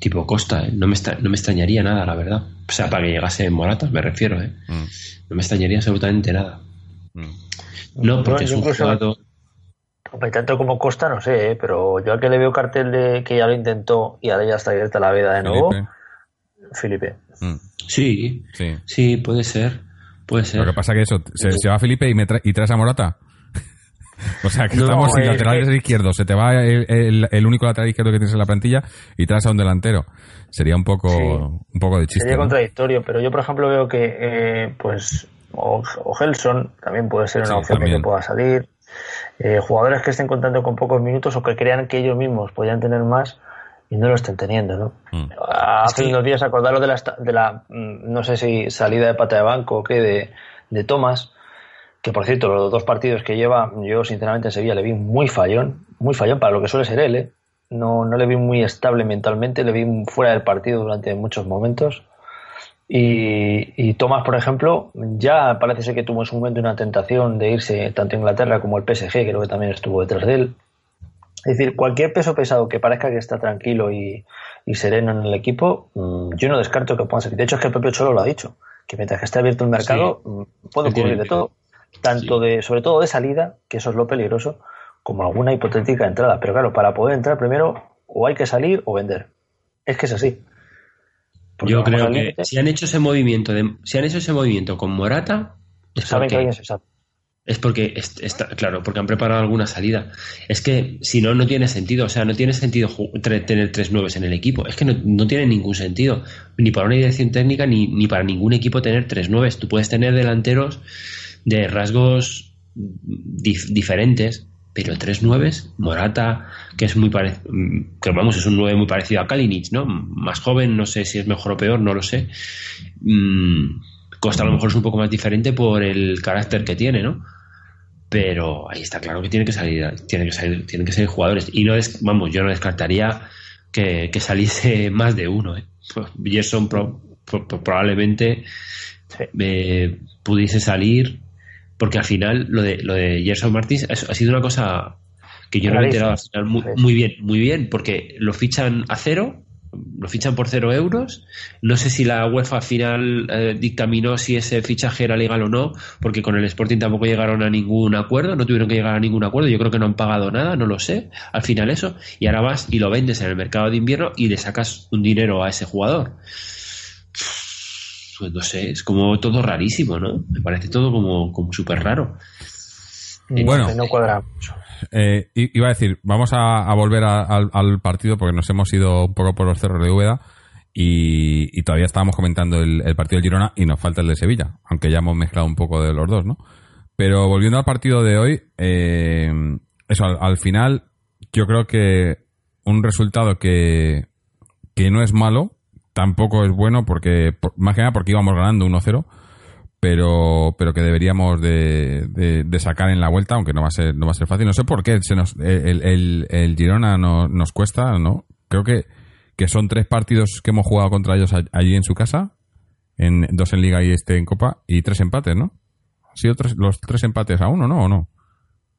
tipo Costa, ¿eh? no, me extra- no me extrañaría nada, la verdad. O sea, para que llegase Morata, me refiero, ¿eh? Mm, No me extrañaría absolutamente nada. mm. No, porque Yo es un incluso- jugador... Hombre, tanto como Costa, no sé, ¿eh? pero yo a que le veo cartel de que ya lo intentó y ahora ya está abierta la veda de nuevo, Felipe, mm, Sí, sí. sí, puede ser, puede ser. Lo que pasa que eso, se, se va Felipe y, me tra- y traes a Morata. o sea, que No, estamos sin es laterales que- izquierdos. Se te va el, el- el único lateral izquierdo que tienes en la plantilla y traes a un delantero. Sería un poco, Sí. un poco de chiste. Sería ¿no? contradictorio, pero yo, por ejemplo, veo que, eh, pues, o, o Gelson también puede ser una Sí, opción de también. que pueda salir. Eh, jugadores que estén contando con pocos minutos o que crean que ellos mismos podrían tener más y no lo estén teniendo, ¿no? Mm. Hace que- unos días acordaros de la, de la, mm, no sé si salida de pata de banco o qué, de, de Thomas, que por cierto, los dos partidos que lleva, yo sinceramente en Sevilla le vi muy fallón, muy fallón para lo que suele ser él, ¿eh? No, no le vi muy estable mentalmente, le vi fuera del partido durante muchos momentos. Y, y Tomás, por ejemplo, ya parece ser que tuvo en su momento una tentación de irse tanto a Inglaterra como el PSG, creo que también estuvo detrás de él. Es decir, cualquier peso pesado que parezca que está tranquilo y, sereno en el equipo, mm, yo no descarto que pueda ser. De hecho, es que el propio Cholo lo ha dicho, que mientras que esté abierto el mercado, mm, puede ocurrir de todo. Tanto de, sobre todo de salida, que eso es lo peligroso, como alguna hipotética entrada. Pero claro, para poder entrar primero, o hay que salir o vender. Es que es así. Yo creo que si han hecho ese movimiento, de, si han hecho ese movimiento con Morata, saben que alguien se sabe. Es porque, está, claro, porque han preparado alguna salida. Es que si no, no tiene sentido. O sea, no tiene sentido tener tres nueves en el equipo. Es que no, tiene ningún sentido. Ni para una dirección técnica, ni, ni para ningún equipo tener tres nueves. Tú puedes tener delanteros de rasgos diferentes, pero tres nueves, Morata, que es muy parecido, que vamos, es un nueve muy parecido a Kalinic, ¿no? Más joven, no sé si es mejor o peor, no lo sé. Mm, Costa a lo mejor es un poco más diferente por el carácter que tiene, ¿no? Pero ahí está claro que tiene que salir, tiene que salir, tienen que salir jugadores. Y no es, vamos, yo no descartaría que, saliese más de uno, ¿eh? Gerson probablemente eh, pudiese salir porque al final lo de, lo de Gerson Martins ha sido una cosa que yo no me he enterado muy, muy, bien, muy bien, porque lo fichan a cero, lo fichan por cero euros. No sé si la UEFA al final eh, dictaminó si ese fichaje era legal o no, porque con el Sporting tampoco llegaron a ningún acuerdo, no tuvieron que llegar a ningún acuerdo. Yo creo que no han pagado nada, no lo sé. Al final eso, y ahora vas y lo vendes en el mercado de invierno y le sacas un dinero a ese jugador pues no sé, es como todo rarísimo, ¿no? Me parece todo como, como súper raro. Bueno, no cuadra mucho. Eh, iba a decir, vamos a, volver al, partido porque nos hemos ido un poco por los cerros de Úbeda y, todavía estábamos comentando el, partido de Girona y nos falta el de Sevilla, aunque ya hemos mezclado un poco de los dos, ¿no? Pero volviendo al partido de hoy, eh, eso, al, final, yo creo que un resultado que, que no es malo, tampoco es bueno porque, más que nada porque íbamos ganando 1-0, pero, pero que deberíamos de, sacar en la vuelta, aunque no va a ser, no va a ser fácil. No sé por qué se nos, el, el, el Girona nos cuesta, ¿no? Creo que, que son tres partidos que hemos jugado contra ellos allí en su casa, en dos en Liga y este en Copa, y tres empates, ¿no? ¿Han sido los tres empates a uno, no? ¿O no?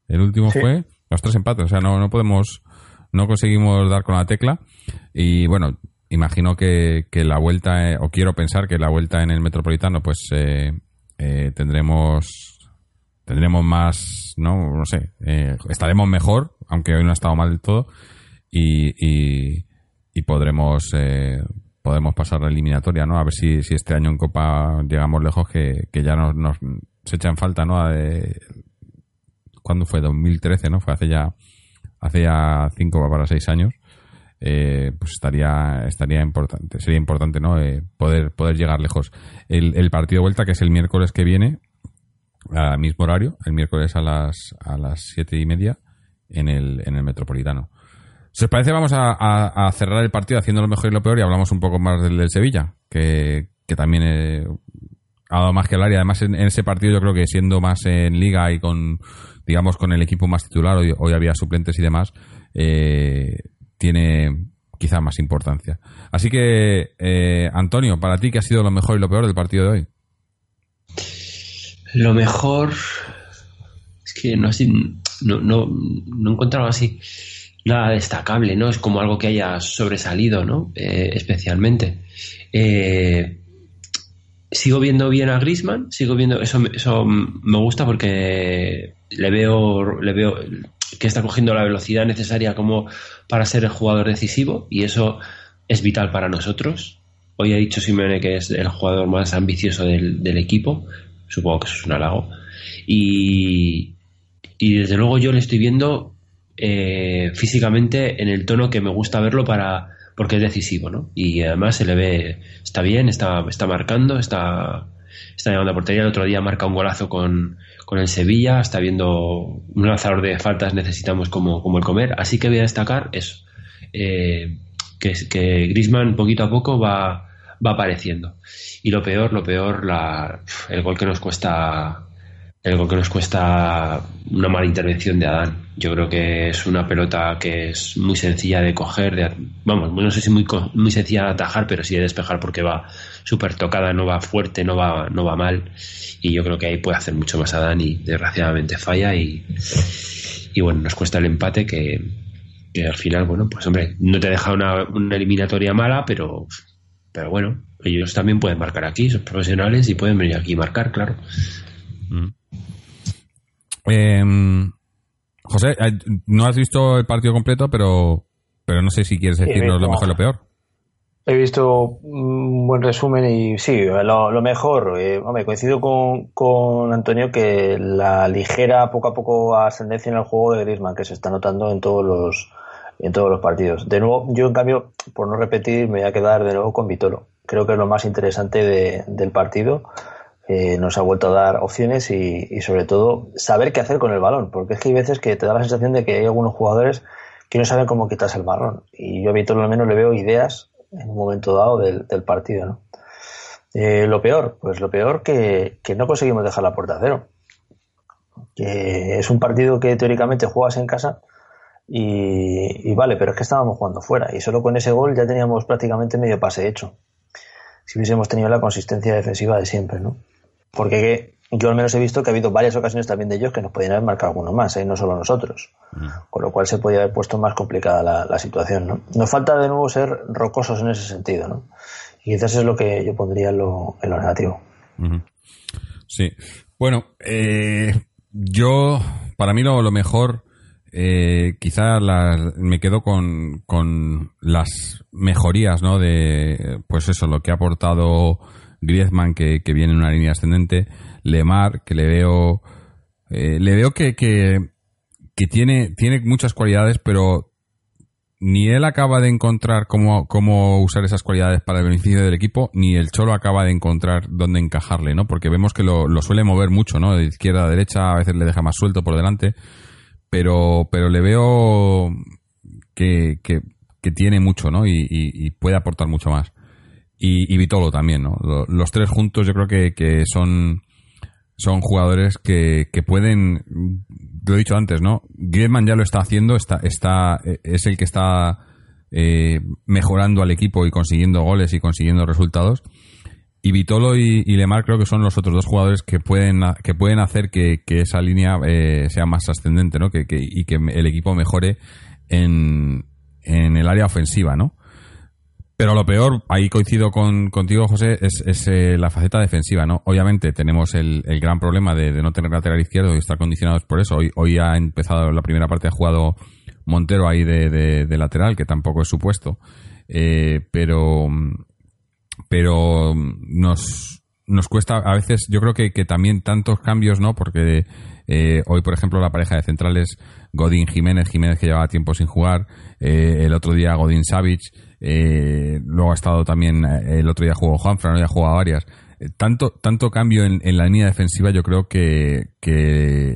El último fue los tres empates, o sea, no, no podemos, no conseguimos dar con la tecla. Y bueno, imagino que, la vuelta, eh, o quiero pensar que la vuelta en el Metropolitano, pues eh, eh, tendremos tendremos más, no, no sé, estaremos mejor, aunque hoy no ha estado mal del todo, y, y, podremos podemos pasar la eliminatoria, ¿no? A ver si, si este año en Copa llegamos lejos, que, que ya nos, nos se echan falta, ¿no? De, ¿Cuándo fue? 2013, ¿no? Fue hace ya hace ya cinco para seis años eh, pues estaría estaría importante sería importante no eh, poder poder llegar lejos. El, partido de vuelta que es el miércoles que viene al mismo horario el miércoles a las a las siete y media en el en el metropolitano. Si os parece vamos a, cerrar el partido haciendo lo mejor y lo peor y hablamos un poco más del, del Sevilla que, que también eh, ha dado más que hablar y además en, ese partido yo creo que siendo más en liga y con digamos con el equipo más titular hoy, hoy había suplentes y demás eh, tiene quizá más importancia. Así que, eh, Antonio, para ti, ¿qué ha sido lo mejor y lo peor del partido de hoy? Lo mejor es que no, no, no, no he encontrado así nada destacable, ¿no? Es como algo que haya sobresalido, ¿no? Eh, especialmente. Eh, sigo viendo bien a Grisman, sigo viendo, eso, eso me gusta porque le veo, le veo, que está cogiendo la velocidad necesaria como para ser el jugador decisivo y eso es vital para nosotros. Hoy ha dicho Simeone que es el jugador más ambicioso del, equipo, supongo que eso es un halago. Y, y desde luego yo le estoy viendo eh, físicamente en el tono que me gusta verlo para porque es decisivo, ¿no? Y además se le ve, está bien, está, está marcando, está, está llamando a portería. El otro día marca un golazo con, con el Sevilla, está viendo un lanzador de faltas necesitamos como, como el comer. Así que voy a destacar eso, eh, que, que Grisman poquito a poco va, va apareciendo. Y lo peor, lo peor, la, el gol que nos cuesta el que nos cuesta una mala intervención de Adán. Yo creo que es una pelota que es muy sencilla de coger, de, vamos, no sé si muy, muy sencilla de atajar, pero sí de despejar porque va súper tocada, no va fuerte, no va, no va mal. Y yo creo que ahí puede hacer mucho más Adán y desgraciadamente falla y, y bueno, nos cuesta el empate que, que al final, bueno, pues hombre, no te deja una, una eliminatoria mala, pero, pero bueno, ellos también pueden marcar aquí, son profesionales y pueden venir aquí y marcar, claro. Mm. Eh, José, no has visto el partido completo, pero, pero no sé si quieres decirnos lo mejor y lo peor. He visto un buen resumen y sí, lo, lo mejor, eh, hombre, coincido con, con, Antonio que la ligera, poco a poco ascendencia en el juego de Griezmann que se está notando en todos los en todos los partidos. De nuevo, yo en cambio, por no repetir, me voy a quedar de nuevo con Vitolo. Creo que es lo más interesante de, del partido eh, nos ha vuelto a dar opciones y, sobre todo saber qué hacer con el balón, porque es que hay veces que te da la sensación de que hay algunos jugadores que no saben cómo quitarse el marrón y yo a Víctor al menos le veo ideas en un momento dado del, del partido. ¿no? Eh, lo peor, pues lo peor que, que no conseguimos dejar la puerta a cero. Que es un partido que teóricamente juegas en casa y, y, vale, pero es que estábamos jugando fuera y solo con ese gol ya teníamos prácticamente medio pase hecho. Si hubiésemos tenido la consistencia defensiva de siempre, ¿no? Porque yo al menos he visto que ha habido varias ocasiones también de ellos que nos podían haber marcado alguno más, ¿eh? no solo nosotros. Mm. Con lo cual se podía haber puesto más complicada la, la, situación. ¿no? Nos falta de nuevo ser rocosos en ese sentido. ¿no? Y quizás es lo que yo pondría en lo, en lo negativo. Sí. Bueno, eh, yo, para mí lo, lo mejor, eh, quizá la, me quedo con, con las mejorías, ¿no? De, pues eso, lo que ha aportado Griezmann, que, que, viene en una línea ascendente, Lemar, que le veo, eh, le veo que, que, que, tiene, tiene muchas cualidades, pero ni él acaba de encontrar cómo, cómo usar esas cualidades para el beneficio del equipo, ni el Cholo acaba de encontrar dónde encajarle, ¿no? Porque vemos que lo, lo suele mover mucho, ¿no? De izquierda a derecha, a veces le deja más suelto por delante, pero, pero le veo que, que, que tiene mucho, ¿no? Y, puede aportar mucho más y, Vitolo también, ¿no? Los tres juntos yo creo que, que son, son jugadores que, que pueden, lo he dicho antes, ¿no? Griezmann ya lo está haciendo, está, está, es el que está eh, mejorando al equipo y consiguiendo goles y consiguiendo resultados. Y Vitolo y, y, Lemar creo que son los otros dos jugadores que pueden, que pueden hacer que, que esa línea eh, sea más ascendente, ¿no? Que, que, y que el equipo mejore en, en el área ofensiva, ¿no? Pero lo peor, ahí coincido con, contigo, José, es, es eh, la faceta defensiva, ¿no? Obviamente tenemos el, el gran problema de, no tener lateral izquierdo y estar condicionados por eso. Hoy, hoy ha empezado la primera parte, ha jugado Montero ahí de, de, lateral, que tampoco es supuesto. Eh, pero, pero nos, nos cuesta a veces, yo creo que, que también tantos cambios, ¿no? Porque eh, hoy, por ejemplo, la pareja de centrales, Godín Jiménez, Jiménez que llevaba tiempo sin jugar, eh, el otro día Godín Savage, eh, luego ha estado también, eh, el otro día jugó Juanfran, no ya jugado varias. Eh, tanto, tanto cambio en, en, la línea defensiva yo creo que, que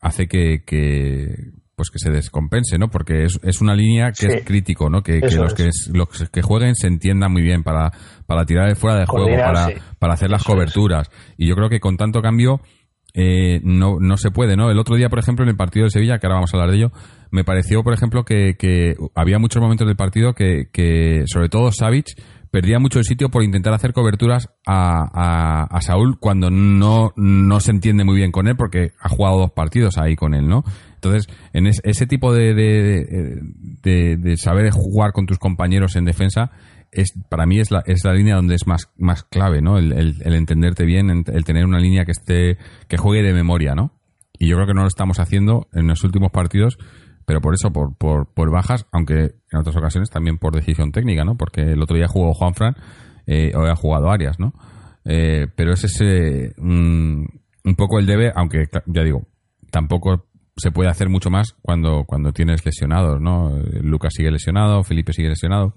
hace que, que, pues que se descompense, ¿no? Porque es, es una línea que sí. es crítico, ¿no? Que, que los, es. que los que jueguen se entiendan muy bien para, para tirar de fuera de juego, para, para hacer las Eso coberturas. Es. Y yo creo que con tanto cambio eh, no, no se puede, ¿no? El otro día, por ejemplo, en el partido de Sevilla, que ahora vamos a hablar de ello, me pareció, por ejemplo, que, había muchos momentos del partido que, sobre todo Savic, perdía mucho el sitio por intentar hacer coberturas a, a, Saúl cuando no, no se entiende muy bien con él porque ha jugado dos partidos ahí con él, ¿no? Entonces, en es, ese tipo de, de, de, saber jugar con tus compañeros en defensa, es para mí es la, es la línea donde es más, más clave, ¿no? El, el, entenderte bien, el tener una línea que esté, que juegue de memoria, ¿no? Y yo creo que no lo estamos haciendo en los últimos partidos pero por eso, por, por, por, bajas, aunque en otras ocasiones también por decisión técnica, ¿no? Porque el otro día jugó Juanfran, eh, hoy ha jugado Arias, ¿no? Eh, pero es ese un, un, poco el debe, aunque ya digo, tampoco se puede hacer mucho más cuando, cuando tienes lesionados, ¿no? Lucas sigue lesionado, Felipe sigue lesionado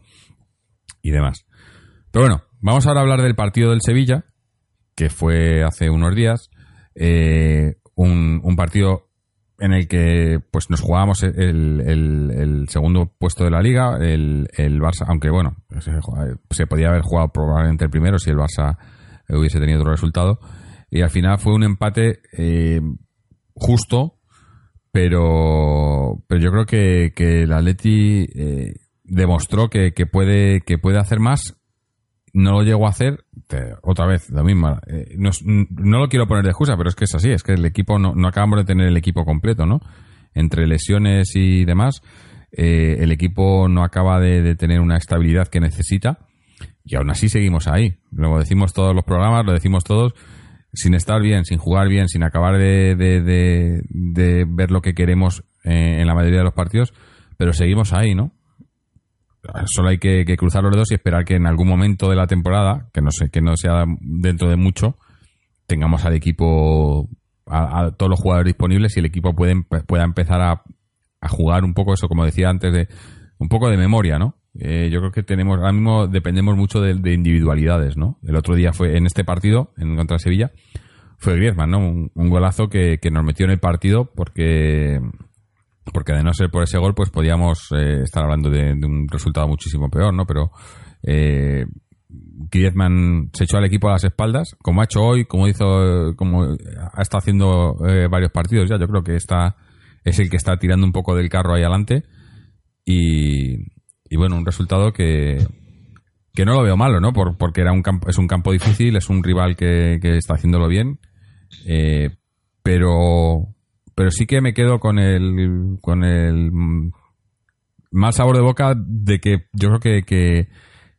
y demás. Pero bueno, vamos ahora a hablar del partido del Sevilla, que fue hace unos días. Eh, un, partido en el que pues nos jugábamos el, el, segundo puesto de la liga, el, el Barça, aunque bueno, se, se, podía haber jugado probablemente el primero si el Barça hubiese tenido otro resultado. y al final fue un empate eh, justo, pero, pero yo creo que, que el Atleti eh, demostró que, que, puede, que puede hacer más. No lo llegó a hacer, otra vez, lo mismo. Eh, no, no, lo quiero poner de excusa, pero es que es así, es que el equipo no, no acabamos de tener el equipo completo, ¿no? Entre lesiones y demás, eh, el equipo no acaba de, de tener una estabilidad que necesita y aún así seguimos ahí. Lo decimos todos los programas, lo decimos todos, sin estar bien, sin jugar bien, sin acabar de, de, de, ver lo que queremos eh, en la mayoría de los partidos, pero seguimos ahí, ¿no? Solo hay que, cruzar los dedos y esperar que en algún momento de la temporada, que no sé, que no sea dentro de mucho, tengamos al equipo, a, a todos los jugadores disponibles y el equipo puede, pueda empezar a, jugar un poco eso, como decía antes, de un poco de memoria, ¿no? Eh, yo creo que tenemos, ahora mismo dependemos mucho de, de, individualidades, ¿no? El otro día fue en este partido, en contra Sevilla, fue Griezmann, ¿no? Un, un golazo que, que, nos metió en el partido porque, porque de no ser por ese gol, pues podíamos eh, estar hablando de, un resultado muchísimo peor, ¿no? Pero eh, Griezmann se echó al equipo a las espaldas, como ha hecho hoy, como hizo, como ha estado haciendo eh, varios partidos ya. Yo creo que está, es el que está tirando un poco del carro ahí adelante y, y bueno, un resultado que, que no lo veo malo, ¿no? Por, porque era un campo, es un campo difícil, es un rival que, que está haciéndolo bien, eh, pero, pero sí que me quedo con el, con el mal sabor de boca de que yo creo que, que,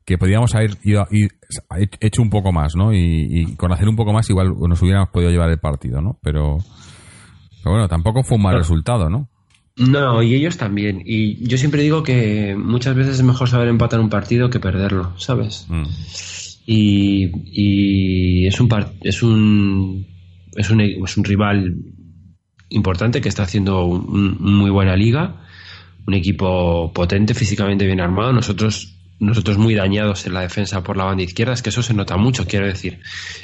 que podíamos haber ido, ir, hecho un poco más, ¿no? Y, y, con hacer un poco más igual nos hubiéramos podido llevar el partido, ¿no? Pero, pero bueno, tampoco fue un mal resultado, ¿no? No, y ellos también. Y yo siempre digo que muchas veces es mejor saber empatar un partido que perderlo, ¿sabes? Mm. Y, y, es un es un es un es un rival importante que está haciendo un, muy buena liga, un equipo potente, físicamente bien armado. Nosotros nosotros muy dañados en la defensa por la banda izquierda, es que eso se nota mucho, quiero decir.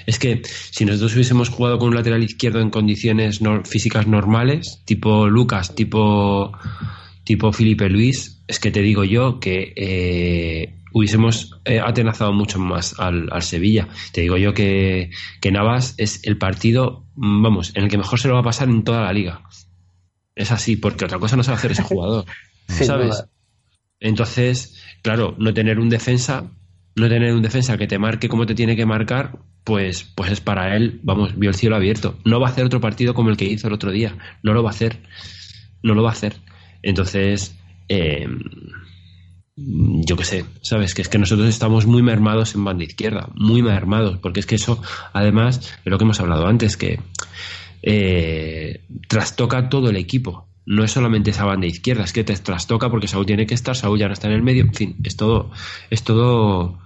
Es que si nosotros hubiésemos jugado con un lateral izquierdo en condiciones físicas normales, tipo Lucas, tipo, tipo Felipe Luis, es que te digo yo que eh, hubiésemos eh, atenazado mucho más al, al, Sevilla. Te digo yo que, que Navas es el partido, vamos, en el que mejor se lo va a pasar en toda la liga. Es así, porque otra cosa no sabe hacer ese jugador. ¿Sabes? Entonces, claro, no tener un defensa, no tener un defensa que te marque como te tiene que marcar, pues, pues es para él, vamos, vio el cielo abierto. No va a hacer otro partido como el que hizo el otro día. No lo va a hacer. No lo va a hacer. Entonces, eh, yo qué sé, ¿sabes? Que es que nosotros estamos muy mermados en banda izquierda, muy mermados, porque es que eso, además, de lo que hemos hablado antes, que eh, trastoca todo el equipo no es solamente esa banda izquierda, es que te trastoca porque Saúl tiene que estar, Saúl ya no está en el medio, en fin, es todo, es todo,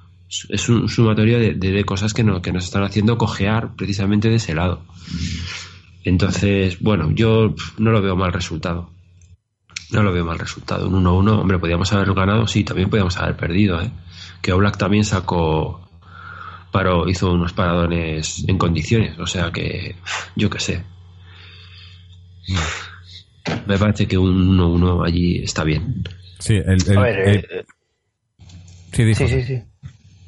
es un sumatorio de, de, de cosas que, no, que nos están haciendo cojear precisamente de ese lado. Entonces, bueno, yo no lo veo mal resultado. No lo veo mal resultado. Un 1-1, hombre, podíamos haberlo ganado, sí, también podíamos haber perdido, ¿eh? Que Oblak también sacó, paró, hizo unos paradones en condiciones, o sea que, yo qué sé me parece que un 1-1 allí está bien. Sí, el, el, a ver, el, eh, sí, sí, sí, sí,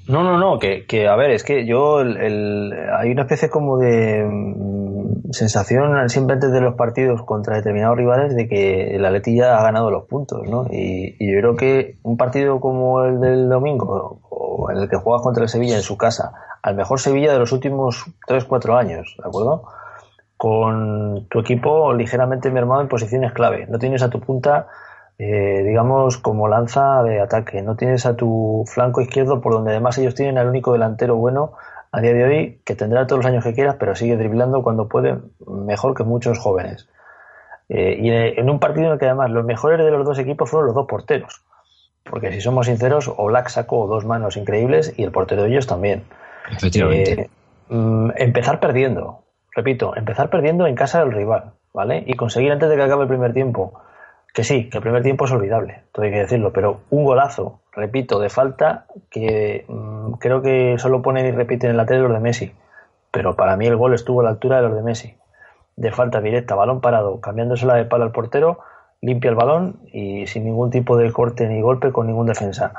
No, no, no, que, que a ver, es que yo el, hay una especie como de mm, sensación siempre antes de los partidos contra determinados rivales de que la Letilla ha ganado los puntos, ¿no? Y, y, yo creo que un partido como el del domingo, o en el que juegas contra el Sevilla en su casa, al mejor Sevilla de los últimos 3-4 años, ¿de acuerdo? con tu equipo ligeramente mermado en posiciones clave. No tienes a tu punta, eh, digamos, como lanza de ataque. No tienes a tu flanco izquierdo, por donde además ellos tienen al único delantero bueno a día de hoy, que tendrá todos los años que quieras, pero sigue driblando cuando puede, mejor que muchos jóvenes. Eh, y en un partido en el que además los mejores de los dos equipos fueron los dos porteros. Porque si somos sinceros, Oblak sacó dos manos increíbles y el portero de ellos también. Efectivamente. Eh, mm, empezar perdiendo, repito, empezar perdiendo en casa del rival, ¿vale? Y conseguir antes de que acabe el primer tiempo, que sí, que el primer tiempo es olvidable, todo hay que decirlo, pero un golazo, repito, de falta que mmm, creo que solo ponen y repiten en la tele los de Messi, pero para mí el gol estuvo a la altura de los de Messi. De falta directa, balón parado, cambiándosela de palo al portero, limpia el balón y sin ningún tipo de corte ni golpe con ningún defensa.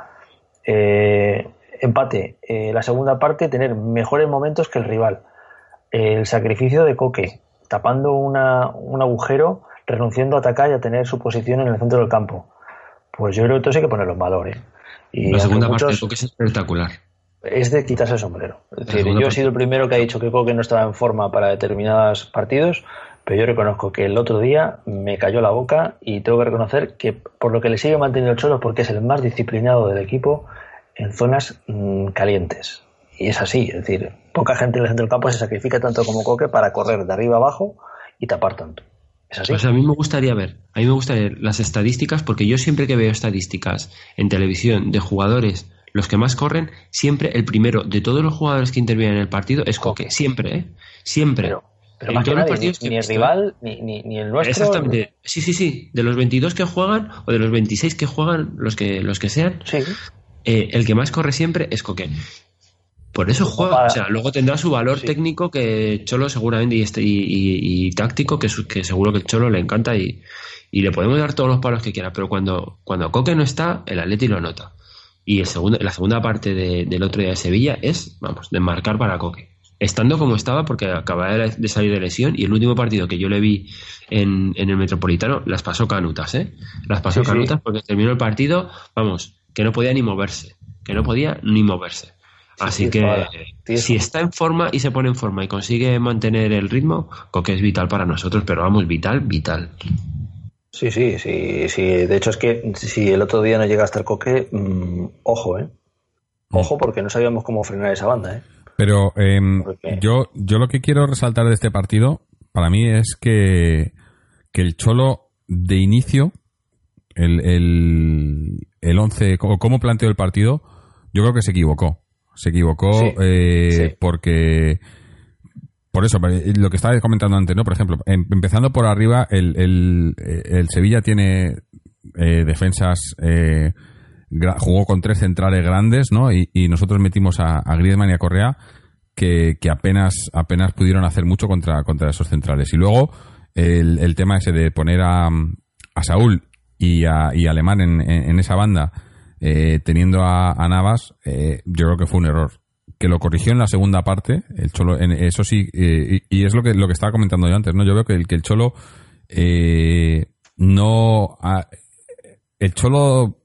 Eh, empate, eh, la segunda parte, tener mejores momentos que el rival el sacrificio de Coque, tapando una, un agujero, renunciando a atacar y a tener su posición en el centro del campo. Pues yo creo que eso hay que ponerlo en valor. ¿eh? Y La segunda parte muchos- Coque es espectacular. es de quitarse el sombrero. Es decir, yo he parte- sido el primero que ha dicho que Coque no estaba en forma para determinados partidos, pero yo reconozco que el otro día me cayó la boca y tengo que reconocer que por lo que le sigue manteniendo el Cholo porque es el más disciplinado del equipo en zonas mm, calientes. Y es así, es decir, poca gente en el centro del campo se sacrifica tanto como Coque para correr de arriba abajo y tapar tanto. Es así. Pues a mí me gustaría ver, a mí me gustaría ver las estadísticas, porque yo siempre que veo estadísticas en televisión de jugadores, los que más corren, siempre el primero de todos los jugadores que intervienen en el partido es Coque. Siempre, ¿eh? Siempre. pero pero más que nadie, ni, que ni el visto, rival, ni, ni, ni el nuestro. Exactamente. Sí, sí, sí. De los 22 que juegan, o de los 26 que juegan, los que, los que sean, Sí, eh, el que más corre siempre es Coque. Por eso juega. para- O sea, luego tendrá su valor Sí. técnico que Cholo seguramente y, este, y, y- y táctico que, su- que seguro que el Cholo le encanta y, y le podemos dar todos los palos que quiera. Pero cuando, cuando Coque no está, el Atleti lo nota. Y el segundo, la segunda parte de- del otro día de Sevilla es, vamos, de marcar para Coque. Estando como estaba, porque acababa de salir de lesión, y el último partido que yo le vi en, en el Metropolitano, las pasó canutas, ¿eh? Las pasó Sí, sí. canutas porque terminó el partido, vamos, que no podía ni moverse. Que no podía ni moverse. Así sí, que para- si está en forma y se pone en forma y consigue mantener el ritmo, Coque es vital para nosotros, pero vamos, vital, vital. Sí, sí, sí, sí. De hecho, es que si el otro día no llega hasta el coque, mm, ojo, ¿eh? Ojo, porque no sabíamos cómo frenar esa banda, ¿eh? Pero em, yo, yo lo que quiero resaltar de este partido, para mí, es que, que el Cholo de inicio, el, el, el 11, o cómo planteó el partido, yo creo que se equivocó. Se equivocó Sí, eh, sí. porque... Por eso, eh, lo que estaba comentando antes, ¿no? Por ejemplo, em- empezando por arriba, el, el, el Sevilla tiene eh, defensas... eh, jugó con tres centrales grandes, ¿no? Y, y nosotros metimos a, a Griezmann y a Correa que, que apenas apenas pudieron hacer mucho contra, contra esos centrales. Y luego el, el tema ese de poner a, a Saúl y a, y a Alemán en, en- en esa banda, eh, teniendo a, a Navas, eh, yo creo que fue un error. Que lo corrigió en la segunda parte, el Cholo, en, eso sí, eh, y, es lo que, lo que estaba comentando yo antes, ¿no? Yo veo que el, que el Cholo eh, no... ha- el Cholo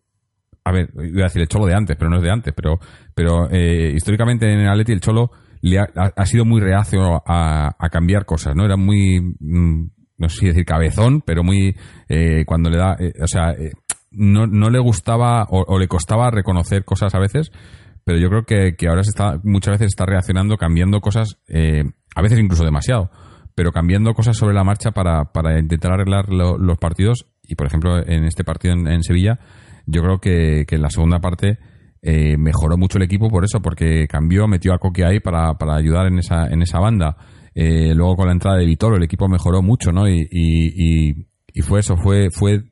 a ver, iba a decir el Cholo de antes, pero no es de antes, pero, pero eh, históricamente en el Atleti el Cholo le ha, sido muy reacio a, a cambiar cosas, ¿no? Era muy, mm, no sé si decir cabezón, pero muy, cuando le da, o sea, no, no le gustaba o, le costaba reconocer cosas a veces, pero yo creo que, que ahora se está, muchas veces está reaccionando, cambiando cosas, eh, a veces incluso demasiado, pero cambiando cosas sobre la marcha para, para intentar arreglar lo- los partidos. Y por ejemplo, en este partido en, en Sevilla, yo creo que, que en la segunda parte eh, mejoró mucho el equipo por eso, porque cambió, metió a Coque ahí para, para ayudar en esa, en esa banda. Eh, luego con la entrada de Vitolo el equipo mejoró mucho, ¿no? Y, y, y- y fue eso, fue, fue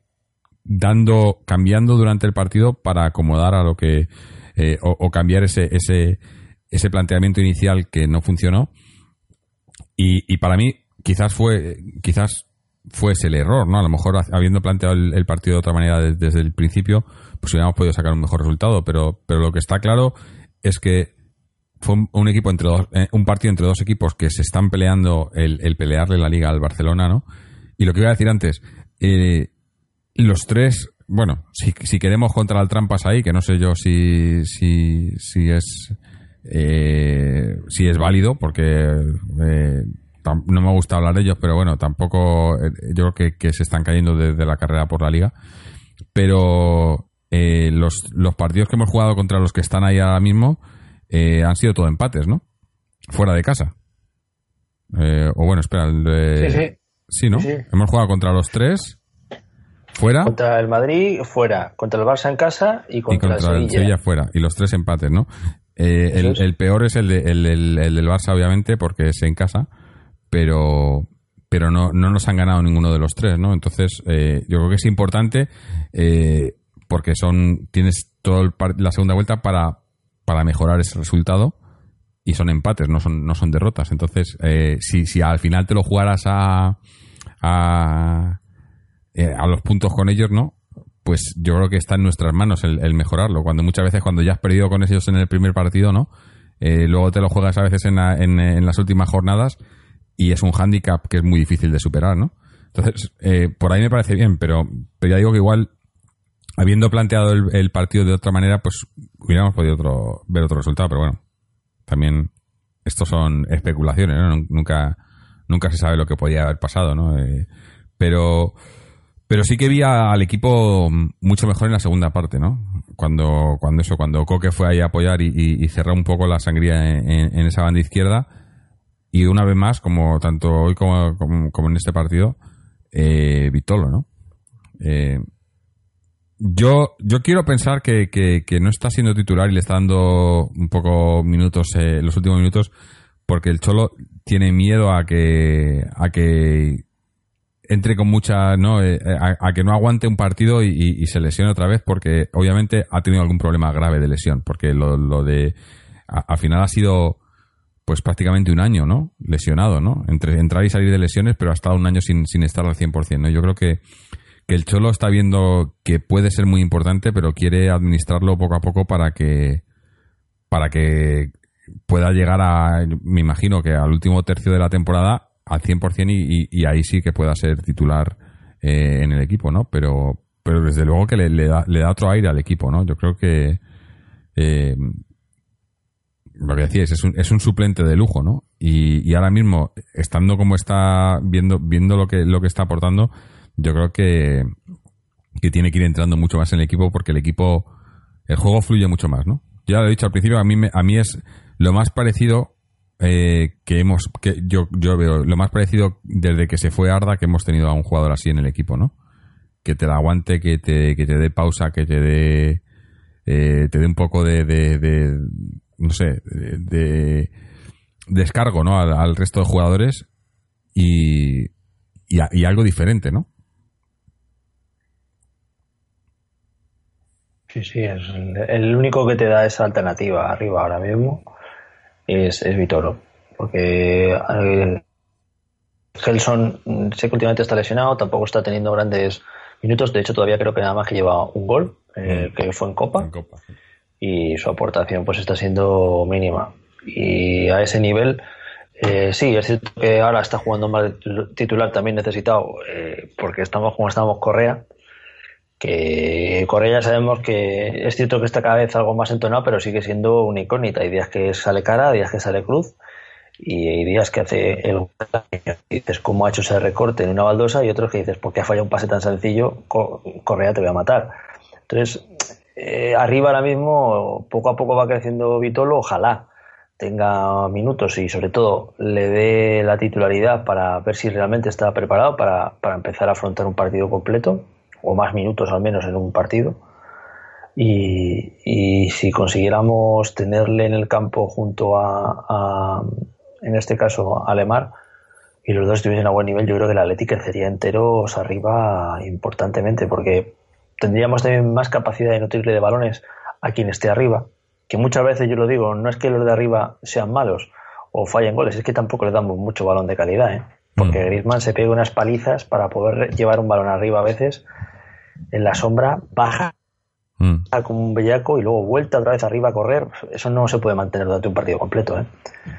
dando, cambiando durante el partido para acomodar a lo que, eh, o, cambiar ese, ese, ese planteamiento inicial que no funcionó. Y, y para mí, quizás fue, quizás fuese el error, ¿no? A lo mejor ha- habiendo planteado el, partido de otra manera de- desde el principio, pues hubiéramos podido sacar un mejor resultado. Pero, pero lo que está claro es que fue un, un equipo entre dos, eh, un partido entre dos equipos que se están peleando el, el pelearle la liga al Barcelona, ¿no? Y lo que iba a decir antes, eh, los tres, bueno, si, si queremos contra el trampas ahí, que no sé yo si, si, si es eh, si es válido, porque eh, no me gusta hablar de ellos, pero bueno, tampoco eh, yo creo que, que se están cayendo de, de la carrera por la liga. Pero eh, los, los partidos que hemos jugado contra los que están ahí ahora mismo eh, han sido todo empates, ¿no? Fuera de casa. Eh, o bueno, espera, el Sí, sí. Sí, ¿no? Sí. Hemos jugado contra los tres fuera Contra el Madrid fuera, contra el Barça en casa y y contra, contra el Sevilla. Sevilla fuera. Y los tres empates, ¿no? Eh, el, peor es el, de- el, el- el del Barça, obviamente, porque es en casa, pero pero no, no nos han ganado ninguno de los tres, ¿no? Entonces, eh, yo creo que es importante eh, porque son tienes toda la segunda vuelta para, para mejorar ese resultado y son empates, no son, no son derrotas. Entonces, eh, si, si al final te lo jugaras a, a, eh, a los puntos con ellos, ¿no? Pues yo creo que está en nuestras manos el, mejorarlo. Cuando muchas veces cuando ya has perdido con ellos en el primer partido, ¿no? eh, luego te lo juegas a veces en, la- en, en las últimas jornadas y es un hándicap que es muy difícil de superar, ¿no? Entonces, eh, por ahí me parece bien, pero, pero ya digo que igual, habiendo planteado el, el partido de otra manera, pues hubiéramos podido otro, ver otro resultado, pero bueno, también estos son especulaciones, ¿no? Nunca, nunca se sabe lo que podía haber pasado, ¿no? Eh, pero, pero sí que vi al equipo mucho mejor en la segunda parte, ¿no? Cuando, cuando eso, cuando Coque fue ahí a apoyar y, y- cerró un poco la sangría en, en- esa banda izquierda. Y una vez más, como tanto hoy como, como, como en este partido, eh, Vitolo, ¿no? Eh, yo, yo quiero pensar que, que- que no está siendo titular y le está dando un poco minutos, eh, los últimos minutos, porque el Cholo tiene miedo a que, a que entre con mucha, ¿no? Eh, a, a que no aguante un partido y, se lesione otra vez, porque obviamente ha tenido algún problema grave de lesión, porque lo, lo de, al final ha sido, pues prácticamente un año, ¿no? Lesionado, ¿no? Entre entrar y salir de lesiones, pero ha estado un año sin, sin estar al 100%, ¿no? Yo creo que, que el Cholo está viendo que puede ser muy importante, pero quiere administrarlo poco a poco para que, para que pueda llegar a, me imagino que al último tercio de la temporada al 100% y, y, y ahí sí que pueda ser titular eh, en el equipo, ¿no? Pero, pero desde luego que le, da, le da otro aire al equipo, ¿no? Yo creo que eh, lo que decíais, es un, es un suplente de lujo, ¿no? Y, y ahora mismo, estando como está, viendo, viendo lo que, lo que está aportando, yo creo que, que tiene que ir entrando mucho más en el equipo porque el equipo, el juego fluye mucho más, ¿no? Ya lo he dicho al principio, a mí, me- a mí es lo más parecido eh, que hemos, que yo, yo veo, lo más parecido desde que se fue Arda que hemos tenido a un jugador así en el equipo, ¿no? Que te la aguante, que te, que te dé pausa, que te dé, eh, te dé un poco de, de, no sé, de, de descargo, ¿no? Al, resto de jugadores y, y, y algo diferente, ¿no? Sí, sí, es el único que te da esa alternativa arriba ahora mismo es, es Vitoro. Porque eh, Gelson mm, sé que últimamente está lesionado, tampoco está teniendo grandes minutos. De hecho, todavía creo que nada más que lleva un gol, eh, que fue en Copa, En Copa. y su aportación pues está siendo mínima. Y a ese nivel, eh, sí, es cierto que ahora está jugando más titular también necesitado, eh, porque estamos como estamos Correa, que Correa sabemos que es cierto que está cada vez algo más entonado, pero sigue siendo una incógnita. Hay días que sale cara, días que sale cruz, y hay días que hace el dices cómo ha hecho ese recorte en una baldosa y otros que dices, ¿por qué ha fallado un pase tan sencillo? Co- Correa te voy a matar. Entonces, eh, arriba ahora mismo, poco a poco va creciendo Vitolo, ojalá tenga minutos y sobre todo le dé la titularidad para ver si realmente está preparado para, para empezar a afrontar un partido completo o más minutos al menos en un partido. Y, y si consiguiéramos tenerle en el campo junto a, a, en este caso, a Lemar, y los dos estuviesen a buen nivel, yo creo que el Atleti crecería enteros arriba importantemente, porque tendríamos también más capacidad de nutrirle de balones a quien esté arriba, que muchas veces yo lo digo, no es que los de arriba sean malos o fallen goles, es que tampoco le damos mucho balón de calidad, ¿eh? porque Mm. Griezmann se pega unas palizas para poder llevar un balón arriba a veces en la sombra, baja Mm. como un bellaco y luego vuelta otra vez arriba a correr, eso no se puede mantener durante un partido completo, ¿eh?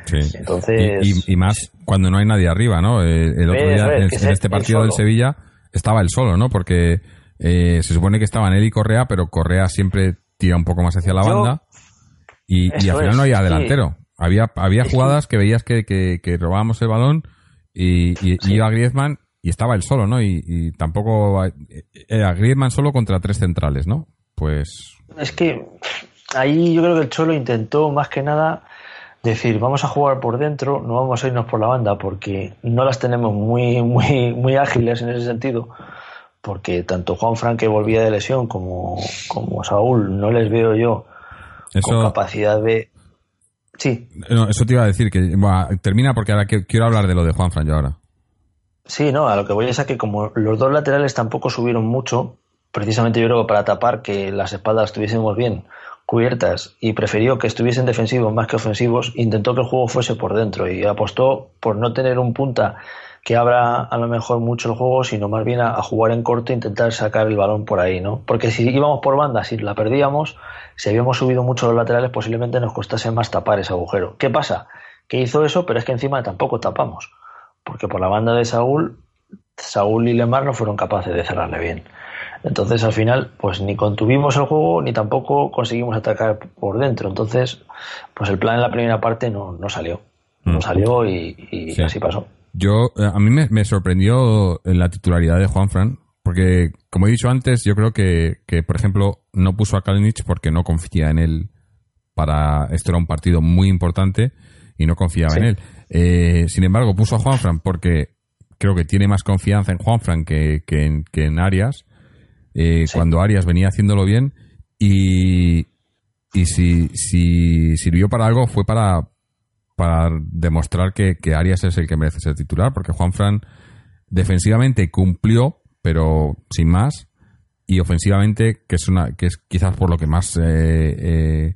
Sí. Entonces- Y, y- y más cuando no hay nadie arriba, ¿no? Eh, El otro día, en, este partido del. Sevilla, estaba él solo, ¿no? Porque eh, se supone que estaban él y Correa, pero Correa siempre tira un poco más hacia la Yo- banda y, al final es, no había sí. delantero. Había, había jugadas que veías que, que, que robábamos el balón y, y- y iba Griezmann y estaba él solo, ¿no? Y, y tampoco... Era Griezmann solo contra tres centrales, ¿no? Pues... Es que ahí yo creo que el Cholo intentó más que nada decir, vamos a jugar por dentro, no vamos a irnos por la banda porque no las tenemos muy, muy, muy ágiles en ese sentido. Porque tanto Juan Fran que volvía de lesión como, como Saúl no les veo yo con Eso, capacidad de. Sí, no, eso te iba a decir, que bueno, termina porque ahora que- quiero hablar de lo de Juan Fran yo ahora. Sí, no, a lo que voy es a que como los dos laterales tampoco subieron mucho, precisamente yo creo que para tapar que las espaldas estuviésemos bien cubiertas y prefirió que estuviesen defensivos más que ofensivos, intentó que el juego fuese por dentro y apostó por no tener un punta que abra a lo mejor mucho el juego, sino más bien a, jugar en corto e intentar sacar el balón por ahí, ¿no? Porque si íbamos por banda, si la perdíamos, si habíamos subido mucho los laterales, posiblemente nos costase más tapar ese agujero. ¿Qué pasa? Que hizo eso, pero es que encima tampoco tapamos. Porque por la banda de Saúl, Saúl y Lemar no fueron capaces de cerrarle bien. Entonces al final, pues ni contuvimos el juego ni tampoco conseguimos atacar por dentro. Entonces, pues el plan en la primera parte no, no salió. No Mm. salió y, y Sí. así pasó. Yo, eh, a mí me, me sorprendió la titularidad de Juanfran, porque, como he dicho antes, yo creo que, que, por ejemplo, no puso a Kalinic porque no confía en él para... Esto era un partido muy importante y no confiaba Sí. en él. Eh, sin embargo, puso a Juanfran porque creo que tiene más confianza en Juanfran que, que, en, que en Arias, eh, Sí. cuando Arias venía haciéndolo bien, y, y si, si sirvió para algo fue para, para demostrar que, que Arias es el que merece ser titular, porque Juanfran defensivamente cumplió, pero sin más, y ofensivamente, que es una que es quizás por lo que más eh, eh,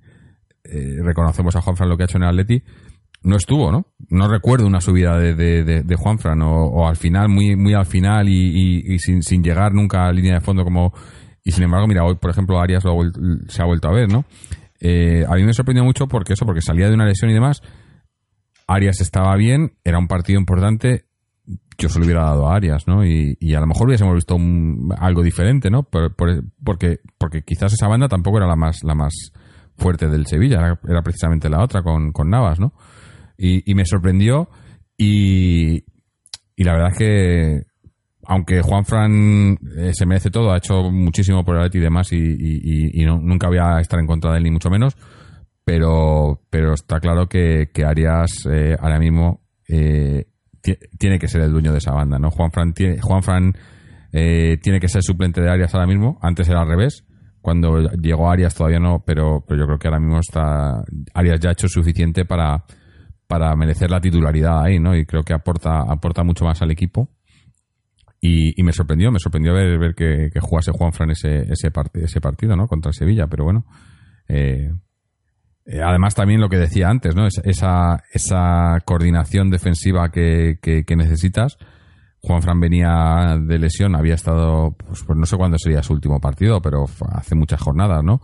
eh, reconocemos a Juanfran lo que ha hecho en el Atleti, no estuvo, ¿no? No recuerdo una subida de, de, de, Juanfran, o, al final, muy, muy al final y, sin, sin llegar nunca a línea de fondo como... Y sin embargo, mira, hoy, por ejemplo, Arias lo ha vuel- se ha vuelto a ver, ¿no? Eh, a mí me sorprendió mucho porque eso, porque salía de una lesión y demás, Arias estaba bien, era un partido importante, yo se lo hubiera dado a Arias, ¿no? Y, y a lo mejor hubiésemos visto un- algo diferente, ¿no? Por- porque, porque quizás esa banda tampoco era la más, la más fuerte del Sevilla, era, era precisamente la otra con, con Navas, ¿no? Y, y me sorprendió. Y, y la verdad es que aunque Juan Fran eh, se merece todo, ha hecho muchísimo por el Atleti y demás y, no- nunca voy a estar en contra de él ni mucho menos, pero, pero está claro que, que Arias eh, ahora mismo eh, ti- tiene que ser el dueño de esa banda, ¿no? Juan Fran tiene, Juan Fran, eh, tiene que ser suplente de Arias ahora mismo, antes era al revés, cuando llegó Arias todavía no, pero, pero yo creo que ahora mismo está Arias ya ha hecho suficiente para, para merecer la titularidad ahí, ¿no? Y creo que aporta, aporta mucho más al equipo. Y, me sorprendió, me sorprendió ver, ver que, que jugase Juanfran ese, ese, part- ese partido, ¿no? Contra Sevilla, pero bueno. eh, además también lo que decía antes, ¿no? Es- esa, esa coordinación defensiva que, que, que necesitas. Juanfran venía de lesión, había estado, pues, pues no sé cuándo sería su último partido, pero hace muchas jornadas, ¿no?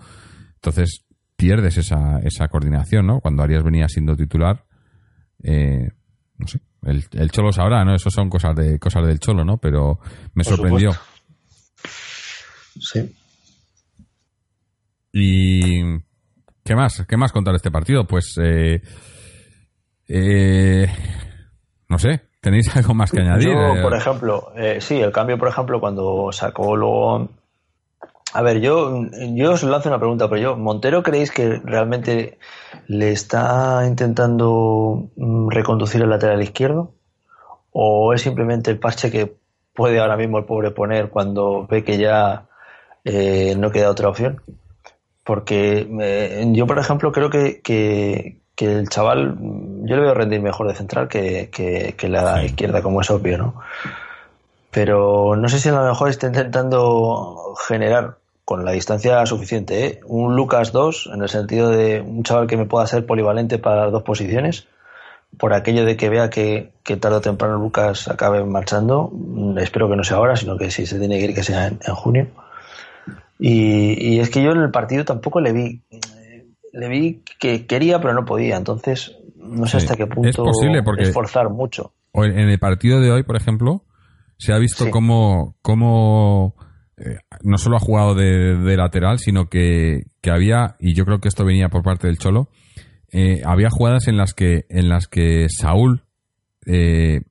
Entonces pierdes esa, esa coordinación, ¿no? Cuando Arias venía siendo titular, eh, no sé, el, el Cholo sabrá, ¿no? Eso son cosas de cosas del Cholo, ¿no? Pero me Por sorprendió. Sí. Y ¿qué más? ¿Qué más contar de este partido? Pues eh, eh, no sé, tenéis algo más que añadir. Yo, por ejemplo, eh, sí, el cambio, por ejemplo, cuando sacó luego. A ver, yo, yo os lanzo una pregunta, pero yo, ¿Montero creéis que realmente le está intentando mm, reconducir el lateral izquierdo? ¿O es simplemente el parche que puede ahora mismo el pobre poner cuando ve que ya eh, no queda otra opción? Porque eh, yo, por ejemplo, creo que, que, que el chaval, mm, yo le veo rendir mejor de central que, que, que la Sí. izquierda, como es obvio, ¿no? Pero no sé si a lo mejor está intentando generar con la distancia suficiente, ¿eh? un Lucas 2, en el sentido de un chaval que me pueda ser polivalente para las dos posiciones, por aquello de que vea que, que tarde o temprano Lucas acabe marchando. Mm, Espero que no sea ahora, sino que si se tiene que ir, que sea en, en junio. Y, y es que yo en el partido tampoco le vi, le vi que quería, pero no podía. Entonces, no sé Sí. hasta qué punto Es posible porque- esforzar mucho. En el partido de hoy, por ejemplo, se ha visto Sí. cómo, cómo eh, no solo ha jugado de, de lateral, sino que, que había, y yo creo que esto venía por parte del Cholo, eh, había jugadas en las que, en las que Saúl eh,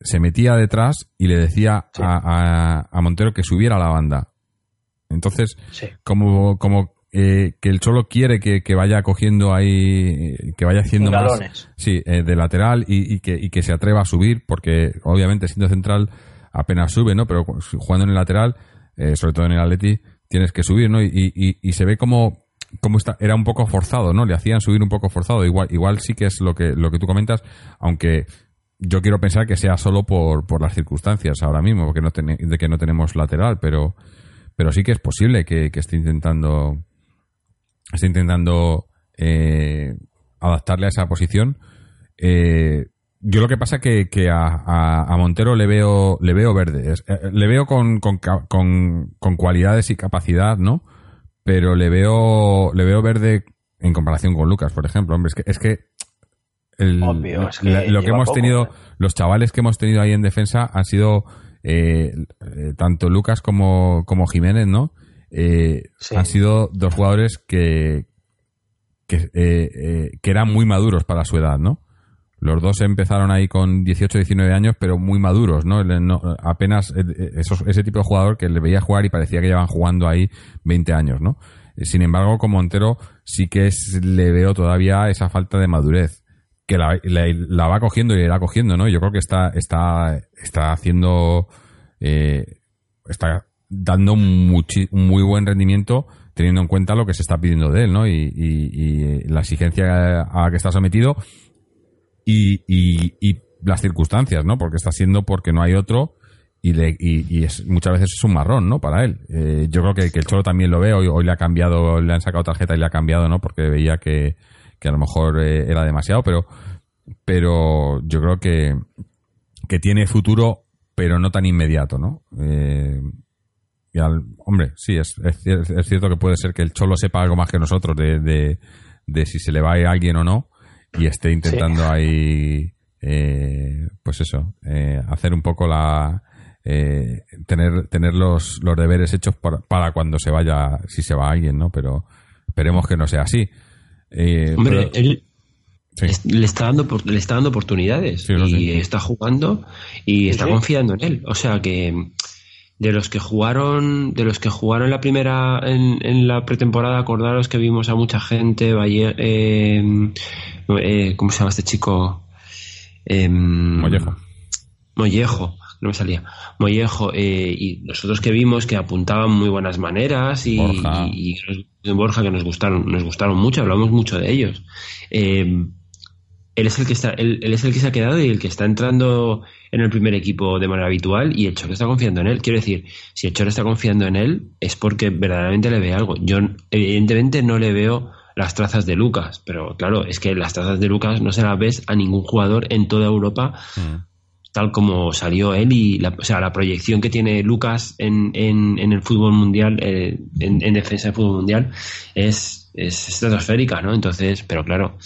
se metía detrás y le decía Sí. a, a- a Montero que subiera a la banda. Entonces, Sí. como, como eh, que el Cholo quiere que, que vaya cogiendo ahí, que vaya haciendo más, sí, eh, de lateral y, y que, y que se atreva a subir, porque obviamente siendo central apenas sube, ¿no? Pero jugando en el lateral, eh, sobre todo en el Atleti, tienes que subir, ¿no? Y, y, y se ve como, como está, era un poco forzado, ¿no? Le hacían subir un poco forzado. Igual, igual sí que es lo que, lo que tú comentas, aunque yo quiero pensar que sea solo por, por las circunstancias ahora mismo, porque no de que no tenemos lateral, pero, pero sí que es posible que, que esté intentando esté intentando eh, adaptarle a esa posición. Eh, yo lo que pasa que, que a, a, Montero le veo le veo verde. Eh, le veo con, con, con, con, cualidades y capacidad, ¿no? Pero le veo le veo verde en comparación con Lucas, por ejemplo. Hombre, es que, es que, lo que hemos tenido, ¿eh? los chavales que hemos tenido ahí en defensa han sido eh, tanto Lucas como, como Jiménez, ¿no? Han sido dos jugadores que, que, que eran muy maduros para su edad, ¿no? Los dos empezaron ahí con 18, 19 años, pero muy maduros, ¿no? apenas eh, eh, ese tipo de jugador que le veía jugar y parecía que llevan jugando ahí 20 años, ¿no? Eh, sin embargo, con Montero sí que le veo todavía esa falta de madurez, que la, va cogiendo y la irá cogiendo, ¿no? Yo creo que está, está, está haciendo, está dando un muy buen rendimiento teniendo en cuenta lo que se está pidiendo de él, ¿no? Y, y la exigencia a la que está sometido y, y, las circunstancias, ¿no? Porque está siendo porque no hay otro y, le, y, es, muchas veces es un marrón, ¿no? Para él. Eh, yo creo que, el Cholo también lo ve, hoy, hoy le ha cambiado, le han sacado tarjeta y le ha cambiado, ¿no? Porque veía que, que a lo mejor eh, era demasiado, pero, pero yo creo que, que tiene futuro, pero no tan inmediato, ¿no? Eh, y al, hombre, sí, es, es, es, cierto que puede ser que el Cholo sepa algo más que nosotros de, de, de si se le va a alguien o no, y esté intentando ahí, eh, pues eso, eh, hacer un poco la... Eh, tener tener los, los deberes hechos para, para, cuando se vaya, si se va alguien, ¿no? Pero esperemos que no sea así. Hombre, él le, está dando, le está dando oportunidades y está jugando y está confiando en él. O sea que de los que jugaron de los que jugaron la primera en, en la pretemporada acordaros que vimos a mucha gente Valle, eh, eh, cómo se llama este chico eh, Mollejo. Mollejo no me salía. Mollejo eh, y nosotros que vimos que apuntaban muy buenas maneras y Borja, y, y Borja que nos gustaron nos gustaron mucho hablamos mucho de ellos. Eh, él es el que está, él, es el que se ha quedado y el que está entrando en el primer equipo de manera habitual y el Cholo está confiando en él. Quiero decir, si el Cholo está confiando en él es porque verdaderamente le ve algo. Yo evidentemente no le veo las trazas de Lucas, pero claro, es que las trazas de Lucas no se las ves a ningún jugador en toda Europa. Mm. Tal como salió él y la, o sea, la proyección que tiene Lucas en, en, en el fútbol mundial, eh, en, en, defensa del fútbol mundial, es, es estratosférica, ¿no? Entonces, pero claro,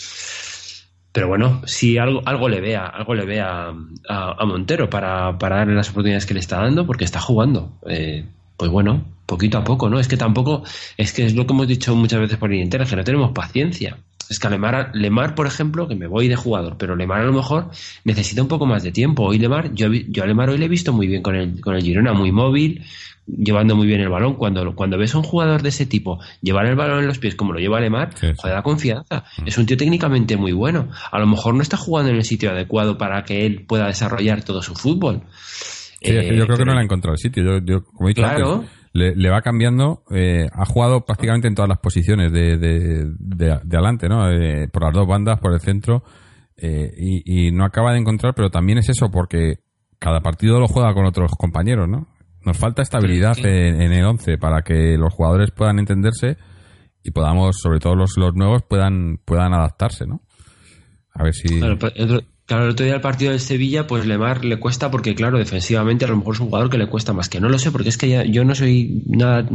pero bueno, si algo, algo le vea, algo le vea a, Montero para, para, darle las oportunidades que le está dando, porque está jugando. Eh, pues bueno, poquito a poco, ¿no? Es que tampoco, es que es lo que hemos dicho muchas veces por el Inter, que no tenemos paciencia. Es que a Lemar, Lemar, por ejemplo, que me voy de jugador, pero Lemar a lo mejor necesita un poco más de tiempo. Hoy Lemar, yo, yo a Lemar hoy le he visto muy bien con el, con el Girona, muy móvil, llevando muy bien el balón. Cuando, cuando ves a un jugador de ese tipo llevar el balón en los pies como lo lleva Alemar, joder, da confianza. Mm. Es un tío técnicamente muy bueno. A lo mejor no está jugando en el sitio adecuado para que él pueda desarrollar todo su fútbol. yo creo que no le ha encontrado el sitio. Yo, como he dicho claro. le, va cambiando. Eh, ha jugado prácticamente en todas las posiciones de, de, de, adelante, ¿no? Eh, por las dos bandas, por el centro. Eh, y, y, no acaba de encontrar, pero también es eso, porque cada partido lo juega con otros compañeros, ¿no? Nos falta estabilidad En, el 11 para que los jugadores puedan entenderse y podamos, sobre todo los, los nuevos, puedan, puedan adaptarse, ¿no? A ver si... Claro, el otro día el partido del Sevilla, pues Lemar le cuesta porque, claro, defensivamente a lo mejor es un jugador que le cuesta más. Que no lo sé, porque es que ya, yo no soy nada,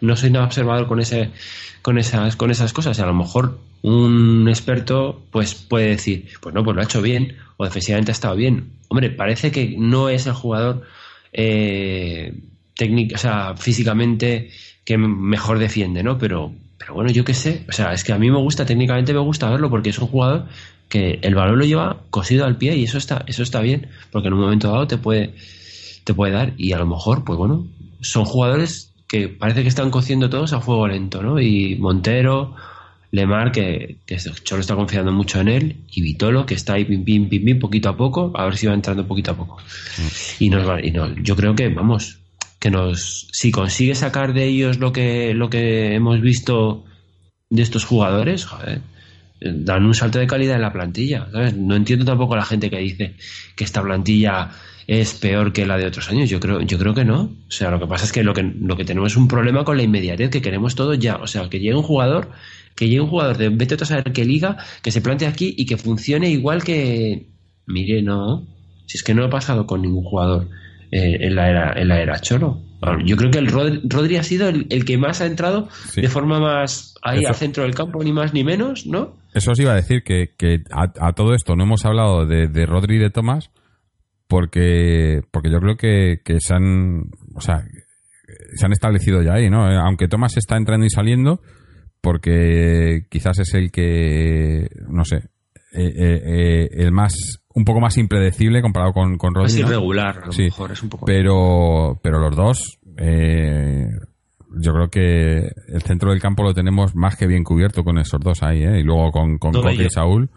no soy nada observador con ese, con esas, con esas cosas. a lo mejor un experto, pues puede decir, pues no, pues lo ha hecho bien, o defensivamente ha estado bien. Hombre, parece que no es el jugador eh, o sea, físicamente que mejor defiende, ¿no? Pero, pero bueno, yo qué sé, o sea, es que a mí me gusta, técnicamente me gusta verlo porque es un jugador que el balón lo lleva cosido al pie y eso está, eso está bien, porque en un momento dado te puede, te puede dar y a lo mejor, pues bueno, son jugadores que parece que están cociendo todos a fuego lento, ¿no? Y Montero, Lemar, que, que Cholo está confiando mucho en él, y Vitolo, que está ahí pim, pim, pim, pim, poquito a poco, a ver si va entrando poquito a poco. Mm. Y, nos y no, yo creo que, vamos, que nos, si consigue sacar de ellos lo que, lo que hemos visto de estos jugadores, joder, dan un salto de calidad en la plantilla. ¿sabes? No entiendo tampoco a la gente que dice que esta plantilla es peor que la de otros años. Yo creo, yo creo que no. O sea, lo que pasa es que lo que, lo que tenemos es un problema con la inmediatez, que queremos todo ya. O sea, que llegue un jugador que llegue un jugador de vete a saber qué liga, que se plante aquí y que funcione igual que mire, no. Si es que no ha pasado con ningún jugador eh, en, la era, en la era Cholo. Yo creo que el Rodri, ha sido el, que más ha entrado de forma más ahí al centro del campo, ni más ni menos, ¿no? Eso os iba a decir que, que a, todo esto no hemos hablado de, de Rodri y de Tomás porque, porque yo creo que, que se han, o sea, se han establecido ya ahí, ¿no? Aunque Tomás está entrando y saliendo, porque quizás es el que, no sé, eh, eh, eh, el más un poco más impredecible comparado con, con Rodri. Es irregular, a lo mejor es un poco. Pero, pero los dos, yo creo que el centro del campo lo tenemos más que bien cubierto con esos dos ahí, ¿eh? Y luego con, con y Saúl.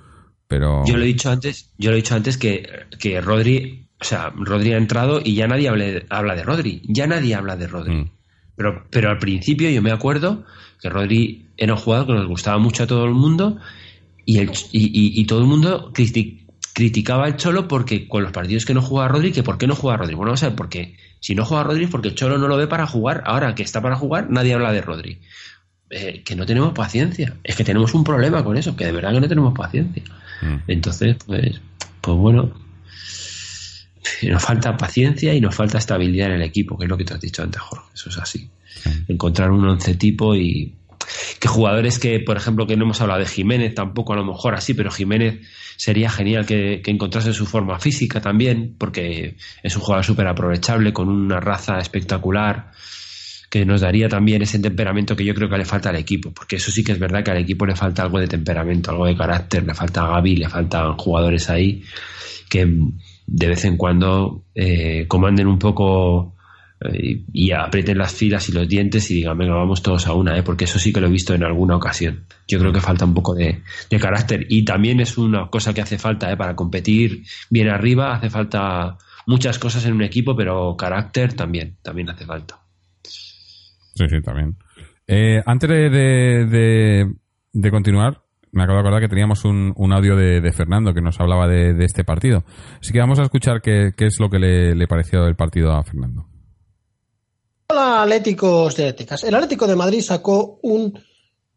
Pero... Yo lo he dicho antes, yo lo he dicho antes que, que Rodri, o sea, Rodri ha entrado y ya nadie habla de Rodri, ya nadie habla de Rodri. Mm. Pero, pero al principio yo me acuerdo que Rodri era un jugador que nos gustaba mucho a todo el mundo y, el, y, todo el mundo criticaba al Cholo porque con los partidos que no jugaba Rodri, que por qué no juega Rodri. Bueno, vamos a ver, porque si no juega Rodri es porque el Cholo no lo ve para jugar. Ahora que está para jugar, nadie habla de Rodri. Eh, que no tenemos paciencia. Es que tenemos un problema con eso, que de verdad que no tenemos paciencia. Mm. Entonces, pues, pues bueno, nos falta paciencia y nos falta estabilidad en el equipo, que es lo que te has dicho antes, Jorge. Eso es así. Encontrar un once tipo y que jugadores que, por ejemplo, que no hemos hablado de Jiménez tampoco, a lo mejor así, pero Jiménez sería genial que, encontrase su forma física también, porque es un jugador súper aprovechable, con una raza espectacular, que nos daría también ese temperamento que yo creo que le falta al equipo, porque eso sí que es verdad que al equipo le falta algo de temperamento, algo de carácter, le falta a Gaby, le faltan jugadores ahí que de vez en cuando eh, comanden un poco y aprieten las filas y los dientes y digan, venga, vamos todos a una, ¿eh? porque eso sí que lo he visto en alguna ocasión. Yo creo que falta un poco de, carácter y también es una cosa que hace falta ¿eh? para competir bien arriba, hace falta muchas cosas en un equipo, pero carácter también, también hace falta. Sí, sí, también. Eh, antes de, de, continuar, me acabo de acordar que teníamos un, un audio de, Fernando que nos hablaba de, este partido. Así que vamos a escuchar qué, qué es lo que le, le pareció el partido a Fernando. Hola Atléticos de Atléticas. El Atlético de Madrid sacó un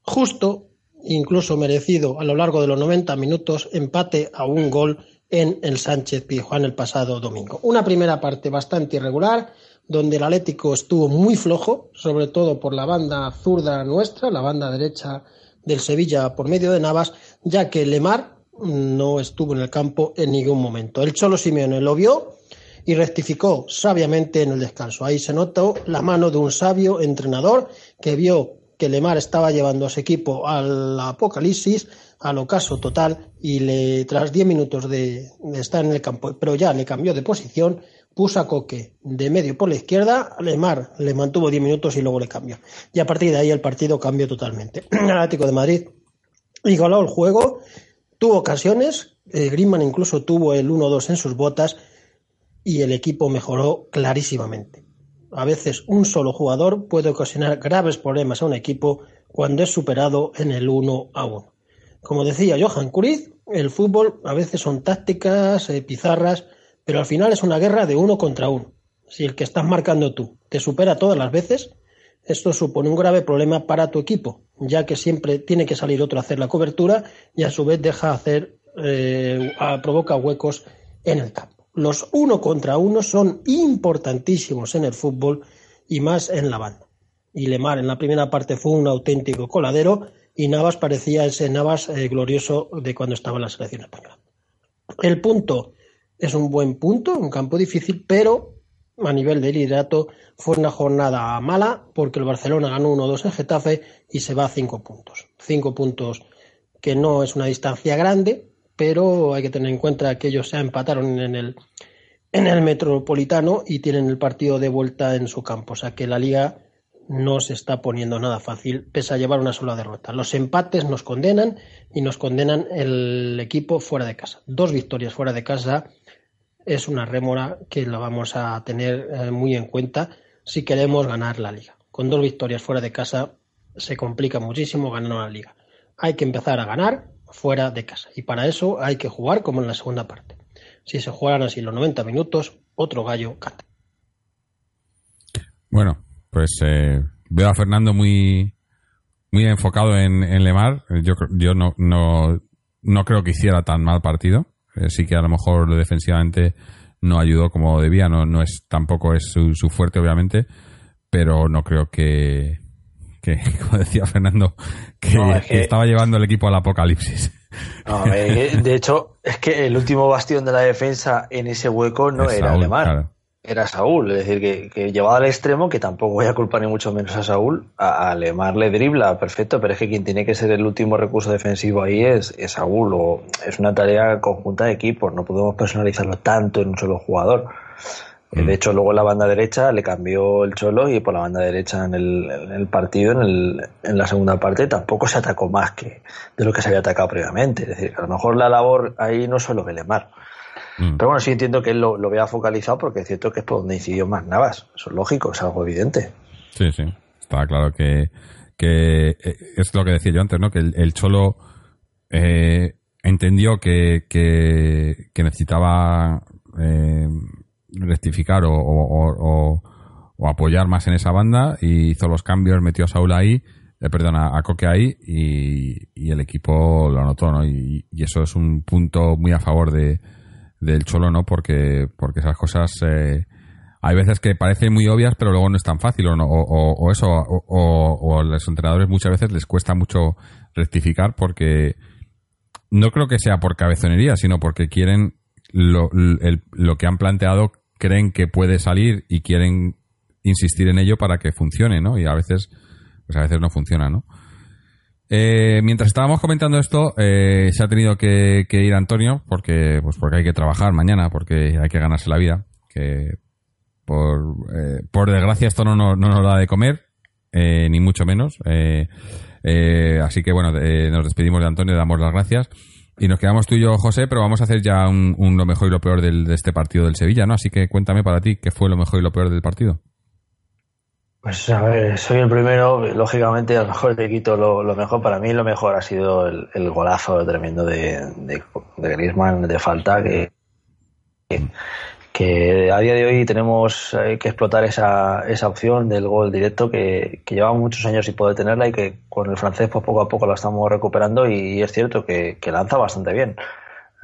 justo, incluso merecido, a lo largo de los 90 minutos, empate a un gol en el Sánchez Pizjuán el pasado domingo. Una primera parte bastante irregular, donde el Atlético estuvo muy flojo, sobre todo por la banda zurda nuestra, la banda derecha del Sevilla por medio de Navas, ya que Lemar no estuvo en el campo en ningún momento. El Cholo Simeone lo vio y rectificó sabiamente en el descanso. Ahí se notó la mano de un sabio entrenador que vio que Lemar estaba llevando a su equipo al apocalipsis, al ocaso total, y le, tras 10 minutos de, estar en el campo, pero ya le cambió de posición, puso a Coque de medio por la izquierda, Lemar le mantuvo 10 minutos y luego le cambió. Y a partir de ahí el partido cambió totalmente. El Atlético de Madrid igualó el juego, tuvo ocasiones, eh, incluso tuvo el 1-2 en sus botas, y el equipo mejoró clarísimamente. A veces un solo jugador puede ocasionar graves problemas a un equipo cuando es superado en el uno a uno. Como decía Johan Cruyff, el fútbol a veces son tácticas, eh, pizarras, pero al final es una guerra de uno contra uno. Si el que estás marcando tú te supera todas las veces, esto supone un grave problema para tu equipo, ya que siempre tiene que salir otro a hacer la cobertura y a su vez deja hacer, eh, provoca huecos en el campo. Los uno contra uno son importantísimos en el fútbol y más en la banda. Y Lemar en la primera parte fue un auténtico coladero y Navas parecía ese Navas eh, glorioso de cuando estaba en la selección española. El punto es un buen punto, un campo difícil, pero a nivel de liderato fue una jornada mala porque el Barcelona ganó 1-2 en Getafe y se va a cinco puntos. Cinco puntos que no es una distancia grande, pero hay que tener en cuenta que ellos se empataron en el, en el Metropolitano y tienen el partido de vuelta en su campo. O sea que la liga no se está poniendo nada fácil, pese a llevar una sola derrota. Los empates nos condenan y nos condenan el equipo fuera de casa. Dos victorias fuera de casa es una rémora que la vamos a tener eh, muy en cuenta si queremos ganar la liga. Con dos victorias fuera de casa se complica muchísimo ganar la liga. Hay que empezar a ganar fuera de casa. Y para eso hay que jugar como en la segunda parte. Si se jugaran así los 90 minutos, otro gallo canta. Bueno, pues eh, veo a Fernando muy, muy enfocado en, en Lemar. Yo, yo no, no, no creo que hiciera tan mal partido. Eh, sí que a lo mejor defensivamente no ayudó como debía, no, no es tampoco es su, su fuerte obviamente, pero no creo que, que como decía Fernando, que, No, es que que- estaba llevando el equipo al apocalipsis. No, eh, de hecho, es que el último bastión de la defensa en ese hueco no Es era Saúl, Alemán, claro. era Saúl. Es decir, que, que llevado al extremo, que tampoco voy a culpar ni mucho menos a Saúl, a, a Lemar le dribla, perfecto, pero es que quien tiene que ser el último recurso defensivo ahí es, es Saúl, o es una tarea conjunta de equipos, no podemos personalizarlo tanto en un solo jugador. Eh, Mm. De hecho, luego en la banda derecha le cambió el Cholo y por la banda derecha en el, en el partido, en, el, en la segunda parte, tampoco se atacó más que de lo que se había atacado previamente. Es decir, que a lo mejor la labor ahí no solo Belemar. Mm. Pero bueno, sí entiendo que él lo, lo vea focalizado porque es cierto que es por donde incidió más Navas. Eso es lógico, es algo evidente. Sí, sí. Está claro que, que eh, es lo que decía yo antes, ¿no? Que el, el Cholo eh, entendió que, que, que necesitaba eh, rectificar o, o- apoyar más en esa banda y hizo los cambios, metió a Saúl ahí, eh, perdón, a, Coque ahí y, y el equipo lo anotó, ¿no? Y, eso es un punto muy a favor de, del Cholo, ¿no? Porque, porque esas cosas... eh, hay veces que parecen muy obvias, pero luego no es tan fácil, o, no- o, o- eso, o, o- o a los entrenadores muchas veces les cuesta mucho rectificar porque no creo que sea por cabezonería, sino porque quieren lo, el- lo que han planteado, creen que puede salir y quieren insistir en ello para que funcione, ¿no? Y a veces, pues a veces no funciona, ¿no? Eh, mientras estábamos comentando esto, eh, se ha tenido que, que ir Antonio porque, pues porque hay que trabajar mañana, porque hay que ganarse la vida, que por, eh, por desgracia esto no, no nos da de comer, eh, ni mucho menos. eh, eh, así que bueno, nos despedimos de Antonio, damos las gracias. Y nos quedamos tú y yo, José, pero vamos a hacer ya un, lo mejor y lo peor del, de este partido del Sevilla, ¿no? Así que cuéntame para ti, ¿qué fue lo mejor y lo peor del partido? Pues a ver, soy el primero, lógicamente a lo mejor te quito lo, lo mejor. Para mí lo mejor ha sido el, golazo tremendo de, de, de Griezmann de falta que, que a día de hoy tenemos eh, que explotar esa, esa opción del gol directo que, que llevamos muchos años sin poder tenerla y que con el francés pues poco a poco la estamos recuperando y, es cierto que, lanza bastante bien.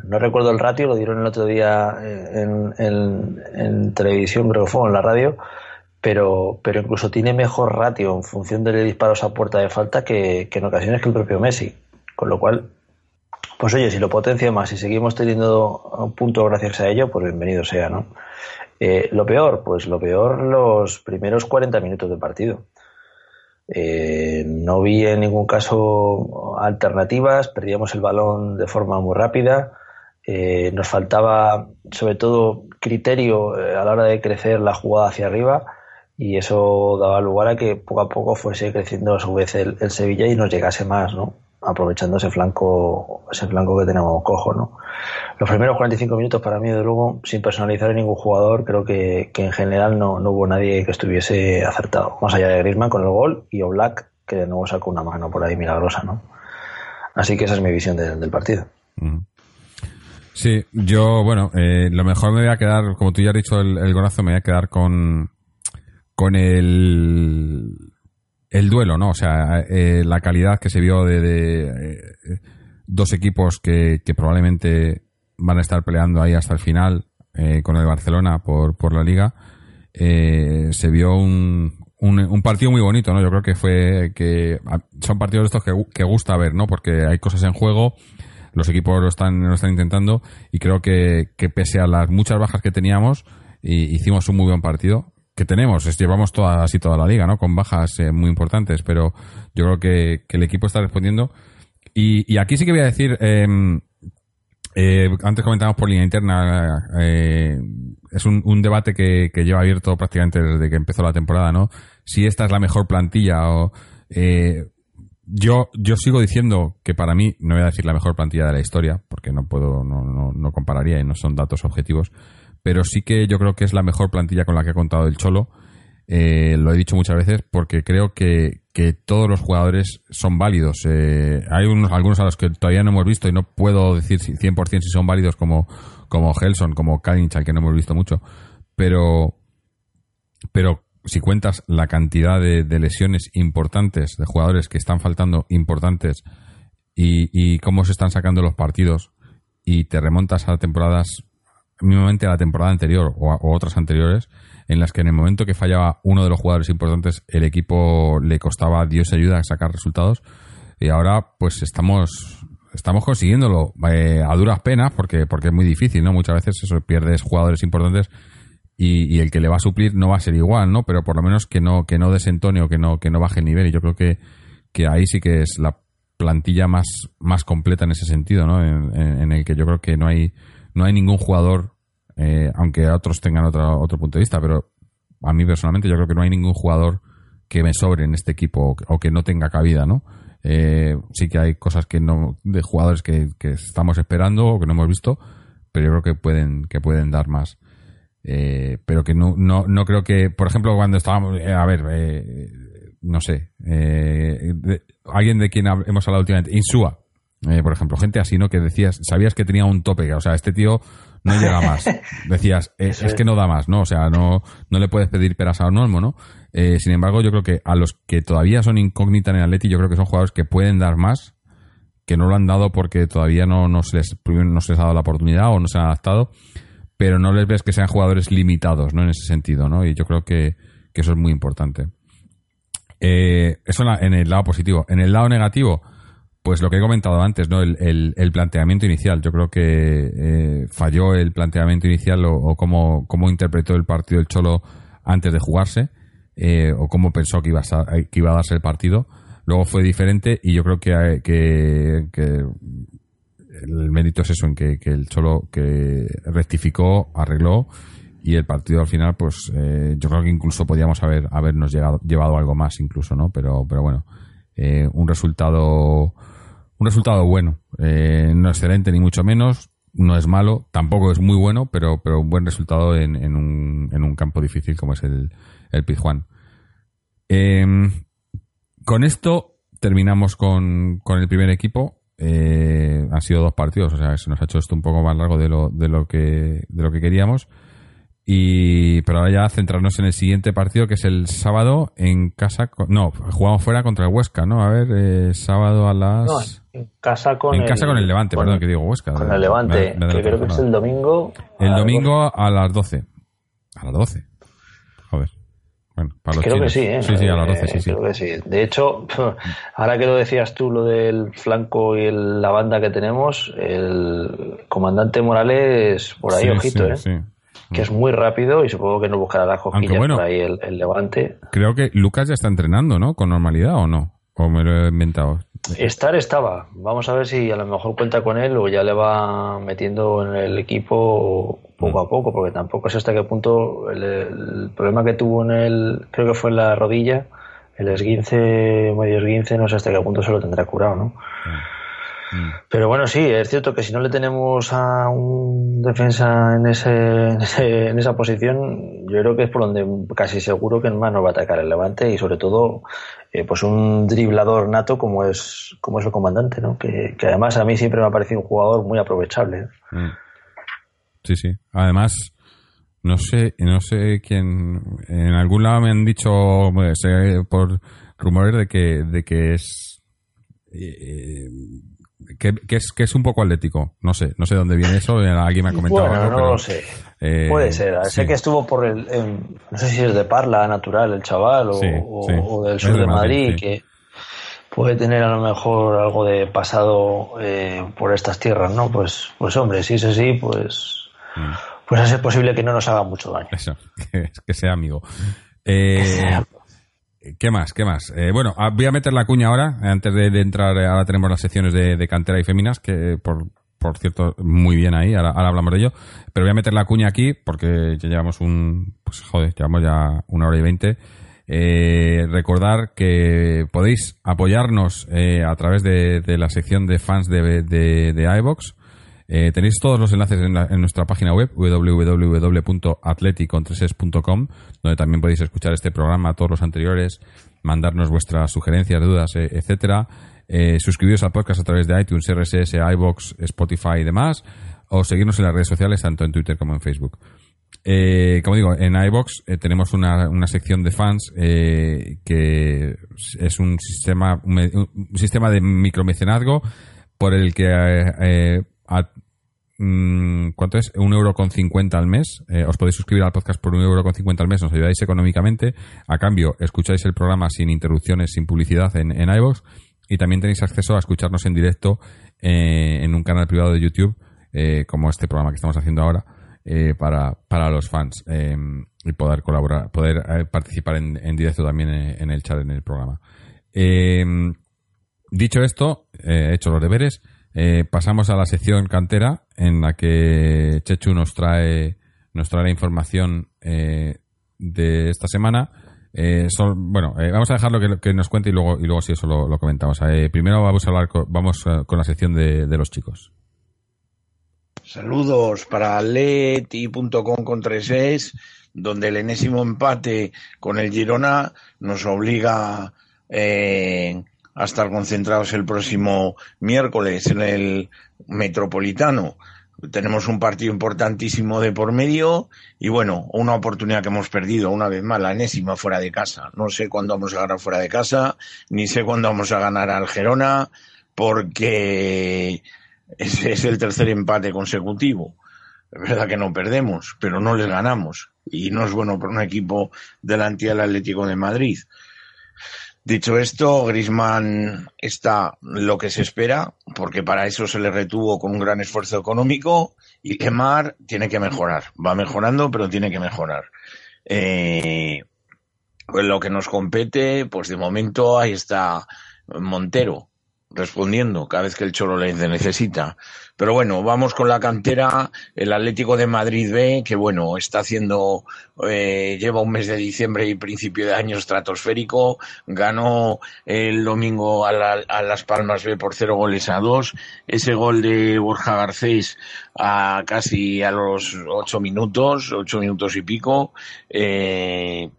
No recuerdo el ratio, lo dieron el otro día eh, en, en, televisión, creo fue, en la radio, pero, pero incluso tiene mejor ratio en función de disparos a puerta de falta que, que en ocasiones que el propio Messi. Con lo cual, pues oye, si lo potencia más y seguimos teniendo puntos gracias a ello, pues bienvenido sea, ¿no? Eh, lo peor, pues lo peor los primeros 40 minutos de partido. Eh, no vi en ningún caso alternativas, perdíamos el balón de forma muy rápida, eh, nos faltaba sobre todo criterio eh, a la hora de crecer la jugada hacia arriba y eso daba lugar a que poco a poco fuese creciendo a su vez el, el Sevilla y nos llegase más, ¿no? Aprovechando ese flanco ese flanco que tenemos cojo, ¿no? Los primeros 45 minutos para mí, de luego, sin personalizar a ningún jugador, creo que, en general no, no, hubo nadie que estuviese acertado, más allá de Griezmann con el gol y Oblak, que de nuevo sacó una mano por ahí milagrosa, ¿no? Así que esa es mi visión de, del partido. Sí, yo, bueno, eh, lo mejor me voy a quedar, como tú ya has dicho, el, el golazo, me voy a quedar con, con el, el duelo, ¿no? O sea, eh, la calidad que se vio de, eh, dos equipos que, que, probablemente van a estar peleando ahí hasta el final eh, con el Barcelona por, por la liga, eh, se vio un, un, un, partido muy bonito, ¿no? Yo creo que fue que son partidos estos que, que gusta ver, ¿no? Porque hay cosas en juego, los equipos lo están, lo están intentando y creo que, que pese a las muchas bajas que teníamos, y, hicimos un muy buen partido que tenemos, llevamos toda, así toda la liga, ¿no? Con bajas eh, muy importantes, pero yo creo que, que el equipo está respondiendo. Y, y, aquí sí que voy a decir, eh, eh, antes comentamos por línea interna, eh, es un, debate que, que, lleva abierto prácticamente desde que empezó la temporada, ¿no? Si esta es la mejor plantilla o... Eh, yo, yo sigo diciendo que para mí, no voy a decir la mejor plantilla de la historia, porque no puedo, no, no, no compararía y no son datos objetivos, pero sí que yo creo que es la mejor plantilla con la que ha contado el Cholo. Eh, lo he dicho muchas veces porque creo que, que todos los jugadores son válidos. Eh, hay unos, algunos a los que todavía no hemos visto y no puedo decir 100% si son válidos como, como Gelson, como Kalinch, al que no hemos visto mucho. Pero, pero si cuentas la cantidad de, de, lesiones importantes de jugadores que están faltando importantes y, y cómo se están sacando los partidos y te remontas a temporadas, mínimamente a la temporada anterior o, otras anteriores, en las que en el momento que fallaba uno de los jugadores importantes, el equipo le costaba Dios ayuda a sacar resultados. Y ahora, pues estamos estamos consiguiéndolo eh, a duras penas, porque, porque es muy difícil, ¿no? Muchas veces eso pierdes jugadores importantes y, el que le va a suplir no va a ser igual, ¿no? Pero por lo menos que no, que no desentone o que no, que no baje el nivel. Y yo creo que, que ahí sí que es la plantilla más, más completa en ese sentido, ¿no? En el que yo creo que no hay, no hay ningún jugador, eh, aunque otros tengan otro, otro punto de vista, pero a mí personalmente yo creo que no hay ningún jugador que me sobre en este equipo o que, no tenga cabida, ¿no? Eh, sí que hay cosas que no, de jugadores que, que estamos esperando o que no hemos visto, pero yo creo que pueden, que pueden dar más. Eh, pero que no, no, no creo que, por ejemplo, cuando estábamos, eh, a ver, no sé, de- alguien de quien hemos hablado últimamente, Insua, eh, por ejemplo, gente así, ¿no? Que decías, sabías que tenía un tope, o sea, este tío no llega más. Decías, eh, es que no da más, ¿no? O sea, no, no le puedes pedir peras al olmo, ¿no? Eh, sin embargo, yo creo que a los que todavía son incógnita en el Atleti, yo creo que son jugadores que pueden dar más, que no lo han dado porque todavía no, no, se les, no se les ha dado la oportunidad o no se han adaptado, pero no les ves que sean jugadores limitados, ¿no? En ese sentido, ¿no? Y yo creo que, que eso es muy importante. Eh, eso en, la- en el lado positivo. En el lado negativo, pues lo que he comentado antes, ¿no? El, el- planteamiento inicial. Yo creo que eh, falló el planteamiento inicial o, o cómo, cómo interpretó el partido el Cholo antes de jugarse, eh, o cómo pensó que iba, a, que iba a darse el partido. Luego fue diferente y yo creo que, que, que el mérito es eso, en que, que el Cholo que rectificó, arregló y el partido al final, pues eh, yo creo que incluso podíamos haber habernos llevado algo más incluso, ¿no? Pero, pero bueno, eh, un resultado un resultado bueno, eh, no excelente ni mucho menos, no es malo, tampoco es muy bueno, pero, pero un buen resultado en, en, un, en un campo difícil como es el, el Pizjuán. Em, con esto terminamos con, con el primer equipo. Eh, han sido dos partidos, o sea, se nos ha hecho esto un poco más largo de lo, de lo que de lo que queríamos. Y pero ahora ya centrarnos en el siguiente partido que es el sábado en casa. con- no, jugamos fuera contra el Huesca, ¿no? A ver, eh, sábado a las. No, en casa con en el, casa con el Levante, con- perdón, que digo Huesca. Con el Levante, me- me- que creo que es el domingo. El domingo a las 12. A las 12. Joder. Bueno, para los Creo que sí, ¿eh? Sí, sí, a las 12, Eh, sí, sí. Creo que sí. De hecho, ahora que lo decías tú, lo del flanco y el- la banda que tenemos, el comandante Morales, por ahí, Sí, ojito, sí, ¿eh? sí. Que es muy rápido y supongo que no buscará las cosquillas bueno. por ahí el, el Levante. Creo que Lucas ya está entrenando, ¿no? Con normalidad o no. O me lo he inventado. Estar estaba. Vamos a ver si a lo mejor cuenta con él o ya le va metiendo en el equipo poco a poco, porque tampoco sé hasta qué punto el, el problema que tuvo en el, creo que fue en la rodilla, el esguince, medio esguince, no sé hasta qué punto se lo tendrá curado, ¿no? Mm. Pero bueno, sí, es cierto que si no le tenemos a un defensa en, ese, en, ese- en esa posición, yo creo que es por donde casi seguro que más nos va a atacar el Levante y sobre todo eh, pues un driblador nato como es como es el comandante, ¿no? Que, que además a mí siempre me ha parecido un jugador muy aprovechable. Mm. Sí, sí. Además, no sé, no sé quién. En algún lado me han dicho, por rumores de que, de que es. eh, que, que es que es un poco atlético. No sé, no sé dónde viene eso. eh, Alguien me ha comentado. Bueno, algo, no pero, lo sé. eh, Puede ser. Sé sí. que estuvo por el. en- no sé si es de Parla natural el chaval o, Sí, o- sí. o del sur de de Madrid, que puede tener a lo mejor algo de pasado eh, por estas tierras, ¿no? Pues, pues hombre, si es así, pues. Mm. Pues es posible que no nos haga mucho daño. Eso, que, que sea amigo. Eh, ¿Qué más? ¿Qué más? Eh, bueno, ah, voy a meter la cuña ahora, antes de, entrar. eh, Ahora tenemos las secciones de, cantera y féminas, que por, por cierto, muy bien ahí, ahora, hablamos de ello. Pero voy a meter la cuña aquí, porque ya llevamos un. Pues joder, llevamos ya una hora y veinte. Eh, recordar que podéis apoyarnos eh, a través de, de la sección de fans de, de, de iVox. Eh, tenéis todos los enlaces en, nuestra página web www.atleticontreses.com donde también podéis escuchar este programa, todos los anteriores, mandarnos vuestras sugerencias, dudas, eh, etcétera. Eh, suscribiros al podcast a través de iTunes, RSS, iBox, Spotify y demás, o seguirnos en las redes sociales, tanto en Twitter como en Facebook. Eh, como digo, en iBox tenemos una, una sección de fans que es un sistema, un, sistema de micromecenazgo por el que mm, ¿cuánto es? Un euro con cincuenta al mes. Eh, os podéis suscribir al podcast por un euro con cincuenta al mes, nos ayudáis económicamente. A cambio, escucháis el programa sin interrupciones, sin publicidad en, en iVoox. Y también tenéis acceso a escucharnos en directo eh, en un canal privado de YouTube, eh, como este programa que estamos haciendo ahora, eh, para, para los fans. y poder colaborar, poder participar en, en directo también en, en el chat, en el programa. Dicho esto, eh, hecho los deberes, eh, pasamos a la sección cantera en la que Chechu nos trae nos trae la información eh, de esta semana. Eh, bueno, vamos a dejarlo que, que nos cuente y luego y luego si eso lo, comentamos. Primero vamos a hablar co- vamos con la sección de, los chicos. Saludos para leti.com con 3es, donde el enésimo empate con el Girona nos obliga eh, a estar concentrados el próximo miércoles en el Metropolitano. Tenemos un partido importantísimo de por medio y bueno, una oportunidad que hemos perdido una vez más, la enésima fuera de casa. No sé cuándo vamos a ganar fuera de casa, ni sé cuándo vamos a ganar al Gerona, porque es, es el tercer empate consecutivo. Es verdad que no perdemos, pero no les ganamos. Y no es bueno para un equipo delante del Atlético de Madrid. Dicho esto, Grisman está lo que se espera, porque para eso se le retuvo con un gran esfuerzo económico y Kemar tiene que mejorar. Va mejorando, pero tiene que mejorar. Eh, pues lo que nos compete, pues de momento ahí está Montero respondiendo cada vez que el Cholo le necesita. Pero bueno, vamos con la cantera, el Atlético de Madrid B, que bueno, está haciendo, eh, lleva un mes de diciembre y principio de año estratosférico, ganó el domingo a, la- a Las Palmas B por cero goles a dos, ese gol de Borja Garcés a casi a los ocho minutos, ocho minutos y pico, eh,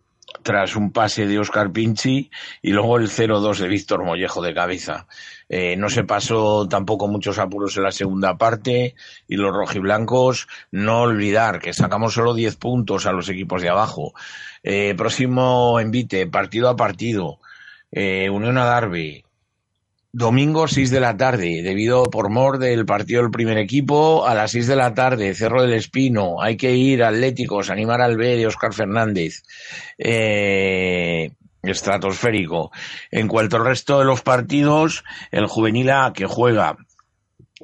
tras un pase de Oscar Pinchi y luego el 0-2 de Víctor Mollejo de cabeza. Eh, no se pasó tampoco muchos apuros en la segunda parte y los rojiblancos no olvidar que sacamos solo 10 puntos a los equipos de abajo. Eh, próximo envite, partido a partido, eh, Unión a Darby, Domingo 6 de la tarde, debido por mor del partido del primer equipo, a las 6 de la tarde, Cerro del Espino, hay que ir Atléticos, animar al B de Oscar Fernández, eh, estratosférico. En cuanto al resto de los partidos, el juvenil A que juega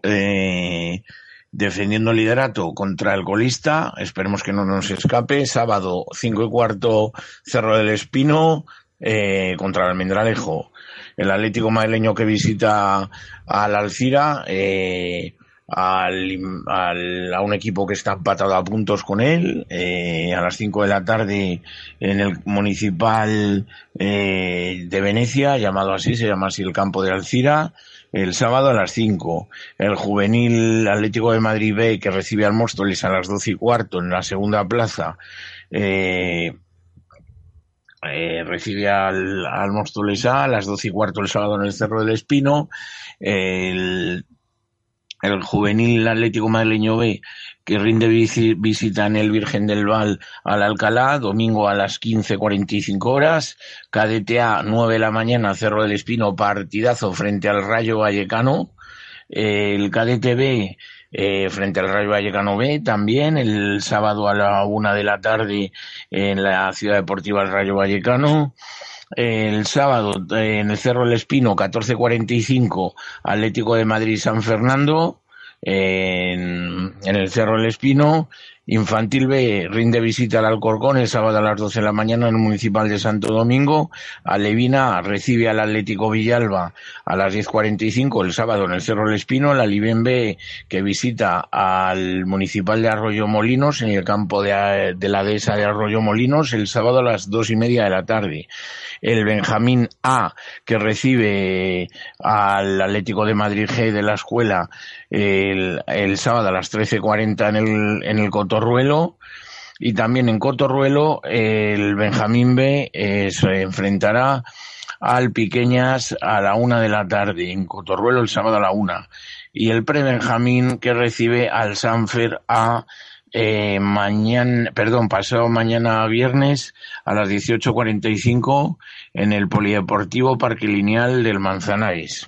eh, defendiendo el liderato contra el colista, esperemos que no nos escape, sábado 5 y cuarto Cerro del Espino eh, contra el Almendralejo el Atlético madrileño que visita al Alcira, eh, al, al- a un equipo que está empatado a puntos con él, eh, a las 5 de la tarde en el municipal eh, de Venecia, llamado así, se llama así el campo de Alcira, el sábado a las 5. El juvenil Atlético de Madrid B que recibe al Móstoles a las 12 y cuarto en la segunda plaza. Eh, eh, recibe al, al Móstoles A a las 12 y cuarto el sábado en el Cerro del Espino. El, el juvenil Atlético Madrileño B que rinde visi- visita en el Virgen del Val al Alcalá, domingo a las 15.45 horas, KDTA 9 de la mañana, Cerro del Espino, partidazo frente al Rayo Vallecano, el Cadete B eh, frente al Rayo Vallecano B también el sábado a la una de la tarde en la Ciudad Deportiva del Rayo Vallecano. El sábado eh, en el Cerro del Espino, 14.45, Atlético de Madrid San Fernando. En, en el Cerro del Espino, Infantil B rinde visita al Alcorcón el sábado a las 12 de la mañana en el Municipal de Santo Domingo. Alevina recibe al Atlético Villalba a las 10.45 el sábado en el Cerro del Espino. La Liben B que visita al Municipal de Arroyo Molinos en el campo de, de la dehesa de Arroyo Molinos el sábado a las dos y media de la tarde. El Benjamín A que recibe al Atlético de Madrid G de la escuela el, el sábado a las 13.40 en el, en el Y también en Cotorruelo el Benjamín B eh, se enfrentará al Piqueñas a la una de la tarde, en Cotorruelo el sábado a la una. Y el pre-Benjamín que recibe al Sanfer A eh, mañana, perdón, pasado mañana viernes a las 18.45 en el Polideportivo Parque Lineal del Manzanares.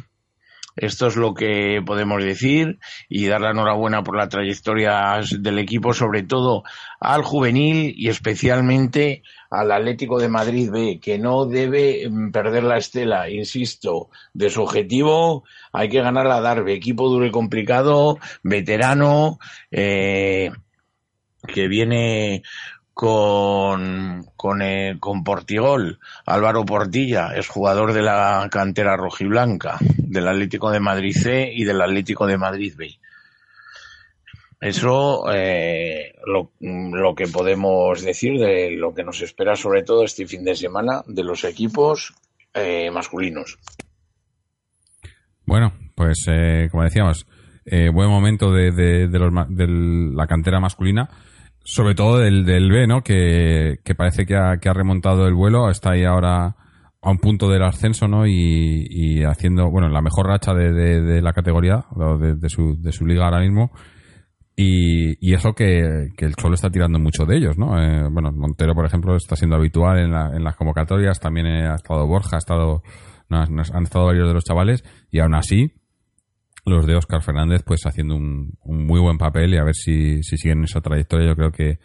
Esto es lo que podemos decir y dar la enhorabuena por la trayectoria del equipo, sobre todo al juvenil y especialmente al Atlético de Madrid B, que no debe mm, perder la estela, insisto, de su objetivo. Hay que ganar la Darbe, equipo duro y complicado, veterano, eh, que viene con, con, eh, con Portigol, Álvaro Portilla, es jugador de la cantera rojiblanca, del Atlético de Madrid C y del Atlético de Madrid B. Eso eh, lo, lo que podemos decir de lo que nos espera sobre todo este fin de semana de los equipos eh, masculinos. Bueno, pues eh, como decíamos, eh, buen momento de, de, de, la cantera masculina, sobre todo del, del B, ¿no? Que, que parece que ha, que ha remontado el vuelo, está ahí ahora a un punto del ascenso, ¿no? Y, y haciendo, bueno, la mejor racha de, de, la categoría, de, de su, de su liga ahora mismo. Y, y eso que, que el Cholo está tirando mucho de ellos, ¿no? Eh, bueno, Montero, por ejemplo, está siendo habitual en, la- en las convocatorias, también ha estado Borja, ha estado, han estado varios de los chavales, y aún así, los de Oscar Fernández, pues haciendo un, un muy buen papel y a ver si, si siguen esa trayectoria. Yo creo que,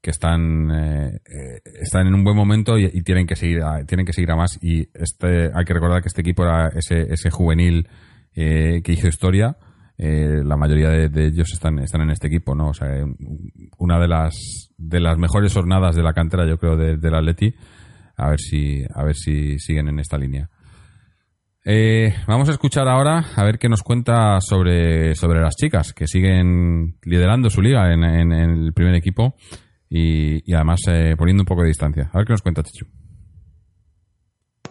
que están, eh, eh, están en un buen momento y, tienen que seguir a, tienen que seguir a más. Y este, hay que recordar que este equipo era ese, ese juvenil eh, que hizo historia. Eh, la mayoría de, de ellos están, están en este equipo, ¿no? O sea, un- una de las, de las mejores jornadas de la cantera, yo creo, de- del Atleti. A ver si, a ver si siguen en esta línea. Eh, vamos a escuchar ahora a ver qué nos cuenta sobre, sobre las chicas que siguen liderando su liga en, en- el primer equipo y, además eh, poniendo un poco de distancia. A ver qué nos cuenta Chichu.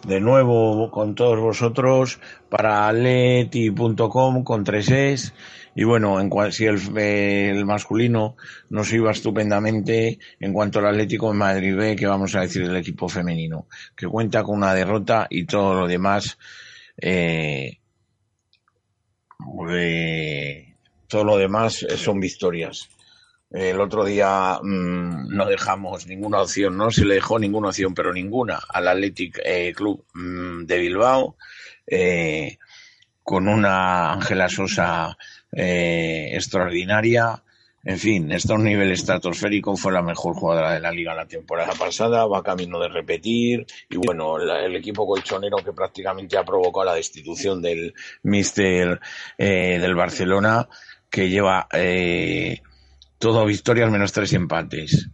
de nuevo con todos vosotros para atleti.com con tres es y bueno, en cual, si el, el masculino nos iba estupendamente en cuanto al Atlético de Madrid B, que vamos a decir del equipo femenino, que cuenta con una derrota y todo lo demás, eh, eh, todo lo demás son victorias. El otro día mmm, no dejamos ninguna opción, no se le dejó ninguna opción, pero ninguna al Athletic eh, Club mmm, de Bilbao, eh, con una Ángela Sosa eh, extraordinaria. En fin, está un nivel estratosférico, fue la mejor jugadora de la liga la temporada pasada, va camino de repetir, y bueno, el equipo colchonero que prácticamente ha provocado la destitución del mister eh, del Barcelona, que lleva eh, todo victorias menos tres empates.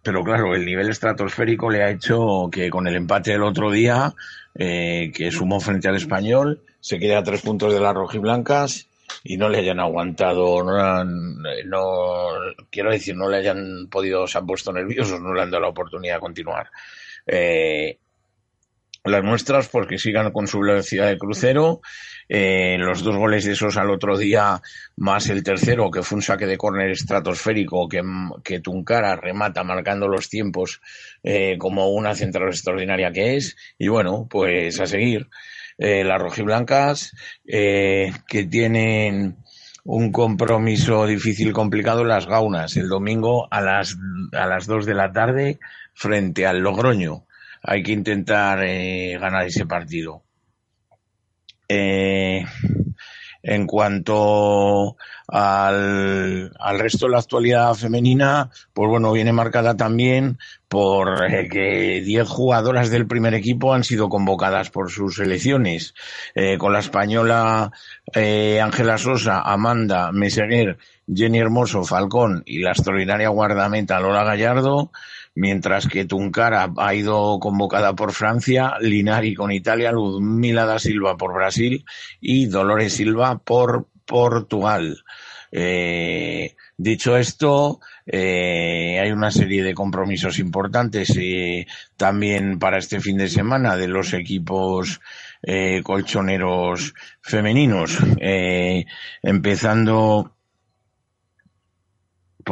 Pero claro, el nivel estratosférico le ha hecho que con el empate del otro día, eh, que sumó frente al español, se quede a tres puntos de las rojiblancas y no le hayan aguantado, no, no, quiero decir, no le hayan podido, se han puesto nerviosos, no le han dado la oportunidad de continuar. Eh, las muestras porque sigan con su velocidad de crucero. Eh, los dos goles de esos al otro día, más el tercero, que fue un saque de córner estratosférico que, que Tuncara remata marcando los tiempos eh, como una central extraordinaria que es. Y bueno, pues a seguir. Eh, las rojiblancas eh, que tienen un compromiso difícil, complicado las gaunas, el domingo a las, a las dos de la tarde frente al Logroño hay que intentar eh, ganar ese partido. Eh, en cuanto al, resto de la actualidad femenina, pues bueno, viene marcada también por eh, que 10 jugadoras del primer equipo han sido convocadas por sus selecciones, eh, con la española Ángela Sosa, Amanda Meseguer, Jenny Hermoso, Falcón y la extraordinaria guardameta Lola Gallardo, mientras que Tuncara ha ido convocada por Francia, Linari con Italia, Ludmila da Silva por Brasil y Dolores Silva por Portugal. Eh, dicho esto, eh, hay una serie de compromisos importantes eh, también para este fin de semana de los equipos colchoneros femeninos, empezando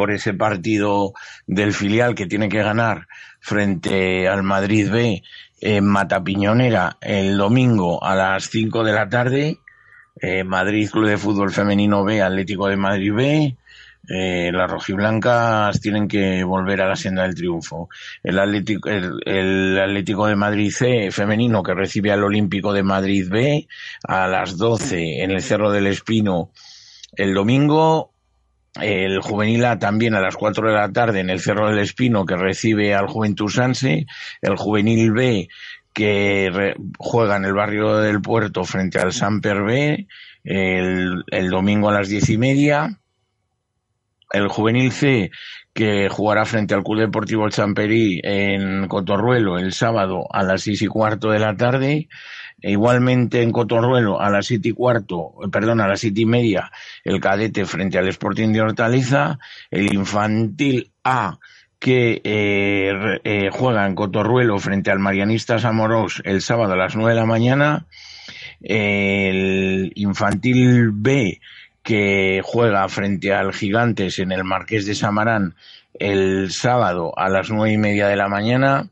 por ese partido del filial que tiene que ganar frente al Madrid B en Matapiñonera el domingo a las 5 de la tarde. Eh, Madrid Club de Fútbol Femenino B, Atlético de Madrid B. eh, las rojiblancas tienen que volver a la senda del triunfo. El Atlético, el, el Atlético de Madrid C femenino que recibe al Olímpico de Madrid B a las 12 en el Cerro del Espino el domingo. El juvenil A también a las 4 de la tarde en el Cerro del Espino que recibe al Juventud Sanse. El juvenil B que juega en el barrio del Puerto frente al Samper B el, domingo a las diez y media. El juvenil C que jugará frente al Club Deportivo Champerí en Cotorruelo el sábado a las seis y cuarto de la tarde. E igualmente en Cotorruelo a las siete y cuarto, eh, perdón, a las siete y media, el cadete frente al Sporting de Hortaliza, el infantil A que eh, eh, juega en Cotorruelo frente al Marianistas Amorós el sábado a las nueve de la mañana, el infantil B que juega frente al Gigantes en el Marqués de Samarán el sábado a las nueve y media de la mañana,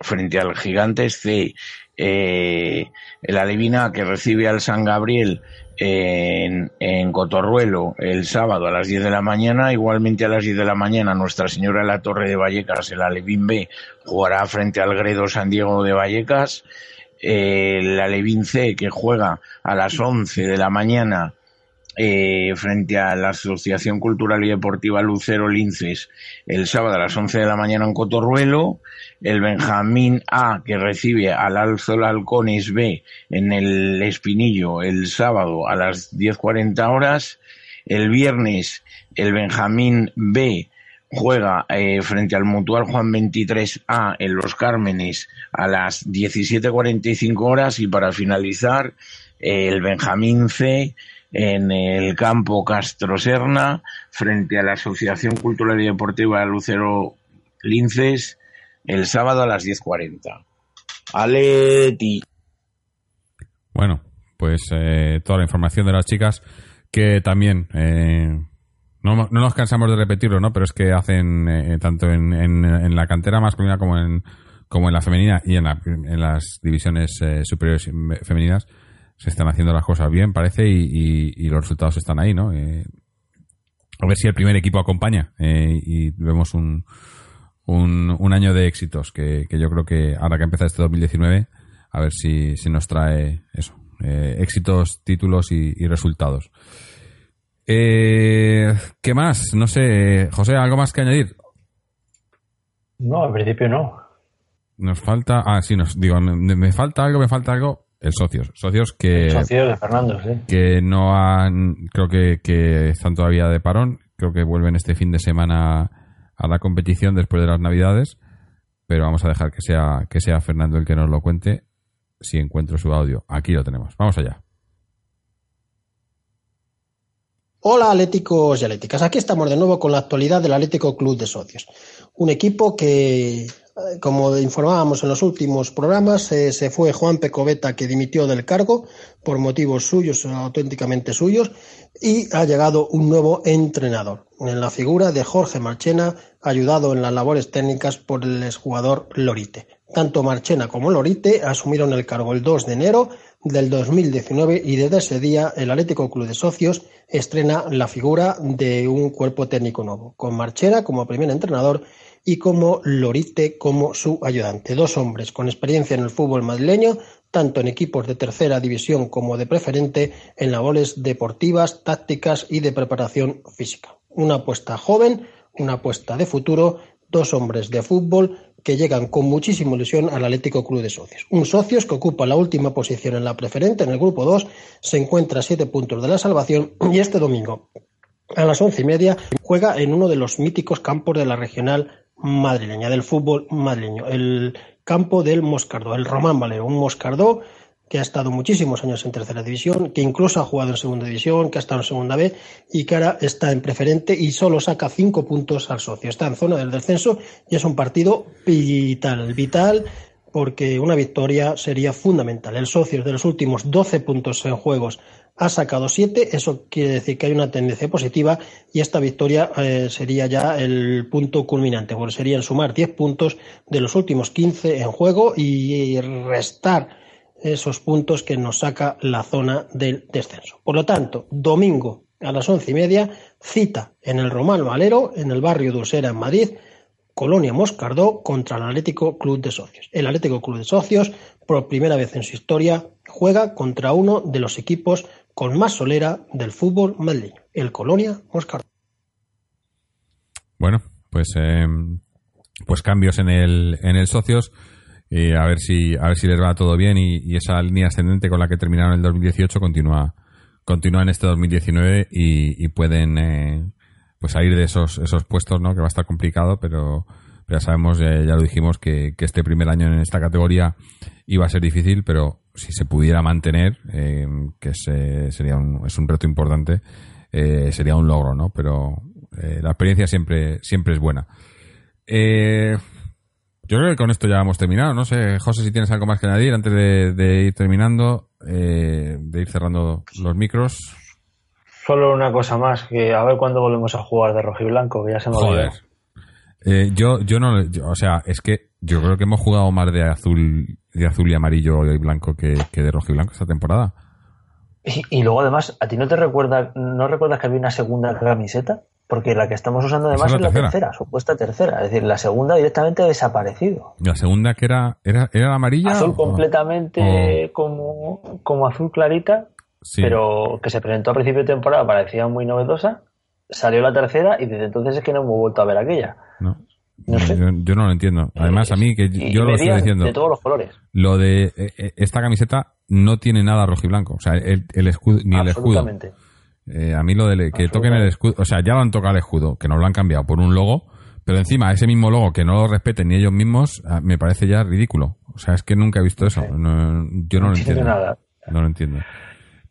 frente al Gigantes C, eh, Alevina que recibe al San Gabriel en, en Cotorruelo el sábado a las 10 de la mañana, igualmente a las 10 de la mañana Nuestra Señora de la Torre de Vallecas, el Alevín B, jugará frente al Gredo San Diego de Vallecas, eh, el Alevín C que juega a las 11 de la mañana eh, frente a la Asociación Cultural y Deportiva Lucero Linces el sábado a las 11 de la mañana en Cotorruelo, el Benjamín A que recibe al Alzola Halcones B en el Espinillo el sábado a las 10.40 horas, el viernes el Benjamín B juega eh, frente al Mutual Juan 23A en Los Cármenes a las 17.45 horas. Y para finalizar el Benjamín C en el campo Castro Serna frente a la Asociación Cultural y Deportiva Lucero Linces el sábado a las 10.40. Aleti. Bueno, pues eh, toda la información de las chicas que también eh, no, no nos cansamos de repetirlo, ¿no? Pero es que hacen eh, tanto en, en- en la cantera masculina como en como en la femenina y en, la- en las divisiones eh, superiores femeninas se están haciendo las cosas bien, parece, y, y- y los resultados están ahí, ¿no? Eh, a ver si el primer equipo acompaña eh, y vemos un, un, un año de éxitos que, que yo creo que ahora que empieza este 2019 a ver si, si nos trae eso eh, éxitos, títulos y, y resultados. Eh, ¿Qué más? No sé, José, ¿algo más que añadir? No, en principio no. Nos falta, ah, sí, nos digo, me, me falta algo, me falta algo, el socios, socios que Socios de Fernando, sí. que no han, creo que, que están todavía de parón, creo que vuelven este fin de semana a la competición después de las navidades, pero vamos a dejar que sea, que sea Fernando el que nos lo cuente si encuentro su audio. Aquí lo tenemos. Vamos allá. Hola atléticos y atléticas, aquí estamos de nuevo con la actualidad del Atlético Club de Socios. Un equipo que, como informábamos en los últimos programas, eh, se fue Juan Pecoveta que dimitió del cargo por motivos suyos, auténticamente suyos, y ha llegado un nuevo entrenador, en la figura de Jorge Marchena, ayudado en las labores técnicas por el exjugador Lorite. Tanto Marchena como Lorite asumieron el cargo el 2 de enero del 2019 y desde ese día el Atlético Club de Socios estrena la figura de un cuerpo técnico nuevo, con Marchena como primer entrenador y como Lorite como su ayudante. Dos hombres con experiencia en el fútbol madrileño, tanto en equipos de tercera división como de preferente, en labores deportivas, tácticas y de preparación física. Una apuesta joven, una apuesta de futuro, dos hombres de fútbol que llegan con muchísima ilusión al Atlético Club de Socios. Un Socios que ocupa la última posición en la preferente, en el grupo 2, se encuentra a siete puntos de la salvación y este domingo a las once y media juega en uno de los míticos campos de la regional madrileña, del fútbol madrileño, el campo del Moscardó, el Román Valero, un Moscardó que ha estado muchísimos años en tercera división, que incluso ha jugado en segunda división, que ha estado en segunda B y que ahora está en preferente y solo saca cinco puntos al socio. Está en zona del descenso y es un partido vital, vital porque una victoria sería fundamental. El socio de los últimos 12 puntos en juegos ha sacado 7, eso quiere decir que hay una tendencia positiva y esta victoria eh, sería ya el punto culminante, porque serían sumar 10 puntos de los últimos 15 en juego y restar esos puntos que nos saca la zona del descenso. Por lo tanto, domingo a las once y media, cita en el Romano Valero, en el barrio de en Madrid, Colonia Moscardó contra el Atlético Club de Socios. El Atlético Club de Socios, por primera vez en su historia, juega contra uno de los equipos con más solera del fútbol madrileño, el Colonia Moscardó. Bueno, pues, eh, pues cambios en el, en el Socios. A ver si a ver si les va todo bien y, y esa línea ascendente con la que terminaron el 2018 continúa continúa en este 2019 y, y pueden eh, pues salir de esos esos puestos no que va a estar complicado pero, ya sabemos eh, ya lo dijimos que, este primer año en esta categoría iba a ser difícil pero si se pudiera mantener eh, que se, sería un, es un reto importante eh, sería un logro no pero eh, la experiencia siempre siempre es buena eh, yo creo que con esto ya hemos terminado. No sé, José, si tienes algo más que añadir antes de, de ir terminando, eh, de ir cerrando los micros. Solo una cosa más, que a ver cuándo volvemos a jugar de rojo y blanco, que ya se me Joder. Eh, yo, yo no, yo, o sea, es que yo creo que hemos jugado más de azul, de azul y amarillo y blanco que, que de rojo y blanco esta temporada. Y, y, luego además, ¿a ti no te recuerda, no recuerdas que había una segunda camiseta? Porque la que estamos usando además es la, tercera. tercera, supuesta tercera. Es decir, la segunda directamente ha desaparecido. La segunda que era, era, era la amarilla. Azul o, completamente o... como, como azul clarita, sí. pero que se presentó a principio de temporada, parecía muy novedosa. Salió la tercera y desde entonces es que no hemos vuelto a ver aquella. No. No sé. yo, yo, no lo entiendo. Además, a mí, que y, yo y lo estoy diciendo. De todos los colores. Lo de eh, esta camiseta no tiene nada rojo y blanco. O sea, el, el escudo, ni el escudo. Eh, a mí lo de que toquen el escudo, o sea, ya lo han tocado el escudo, que no lo han cambiado por un logo, pero encima ese mismo logo que no lo respeten ni ellos mismos, ah, me parece ya ridículo. O sea, es que nunca he visto eso. No, yo no, no lo entiendo. Nada. No lo entiendo.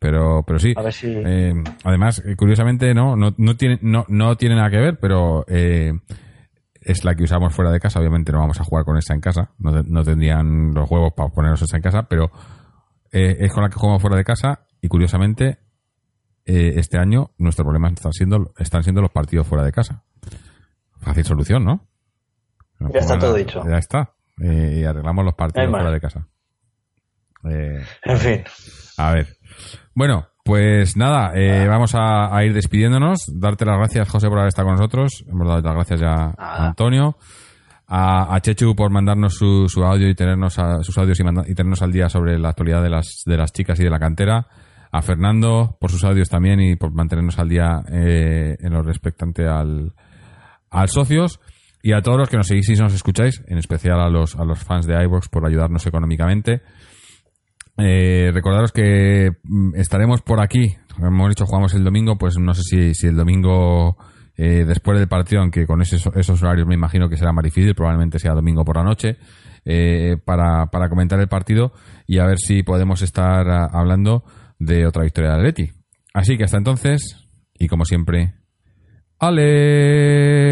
Pero, pero sí. Si... Eh, además, curiosamente, no, no, no tiene, no, no tiene nada que ver, pero eh, es la que usamos fuera de casa. Obviamente no vamos a jugar con esa en casa. No, no tendrían los huevos para ponernos esa en casa, pero eh, es con la que jugamos fuera de casa y curiosamente eh, este año nuestro problema están siendo, están siendo los partidos fuera de casa. Fácil solución, ¿no? Ya está todo dicho. Ya está. Eh, y arreglamos los partidos fuera de casa. Eh, en fin. A ver. Bueno, pues nada, eh, vamos a, a, ir despidiéndonos. Darte las gracias, José, por haber estado con nosotros. Hemos dado las gracias ya a Antonio. A, a, Chechu por mandarnos su, su audio y tenernos a, sus audios y, manda, y tenernos al día sobre la actualidad de las, de las chicas y de la cantera a Fernando por sus audios también y por mantenernos al día eh, en lo respectante al, al socios y a todos los que nos seguís y nos escucháis, en especial a los, a los fans de iVox por ayudarnos económicamente. Eh, recordaros que estaremos por aquí, hemos dicho, jugamos el domingo, pues no sé si, si el domingo eh, después del partido, aunque con esos, esos horarios me imagino que será más difícil, probablemente sea domingo por la noche, eh, para, para comentar el partido y a ver si podemos estar a, hablando de otra victoria de Atleti. Así que hasta entonces, y como siempre, Aleti.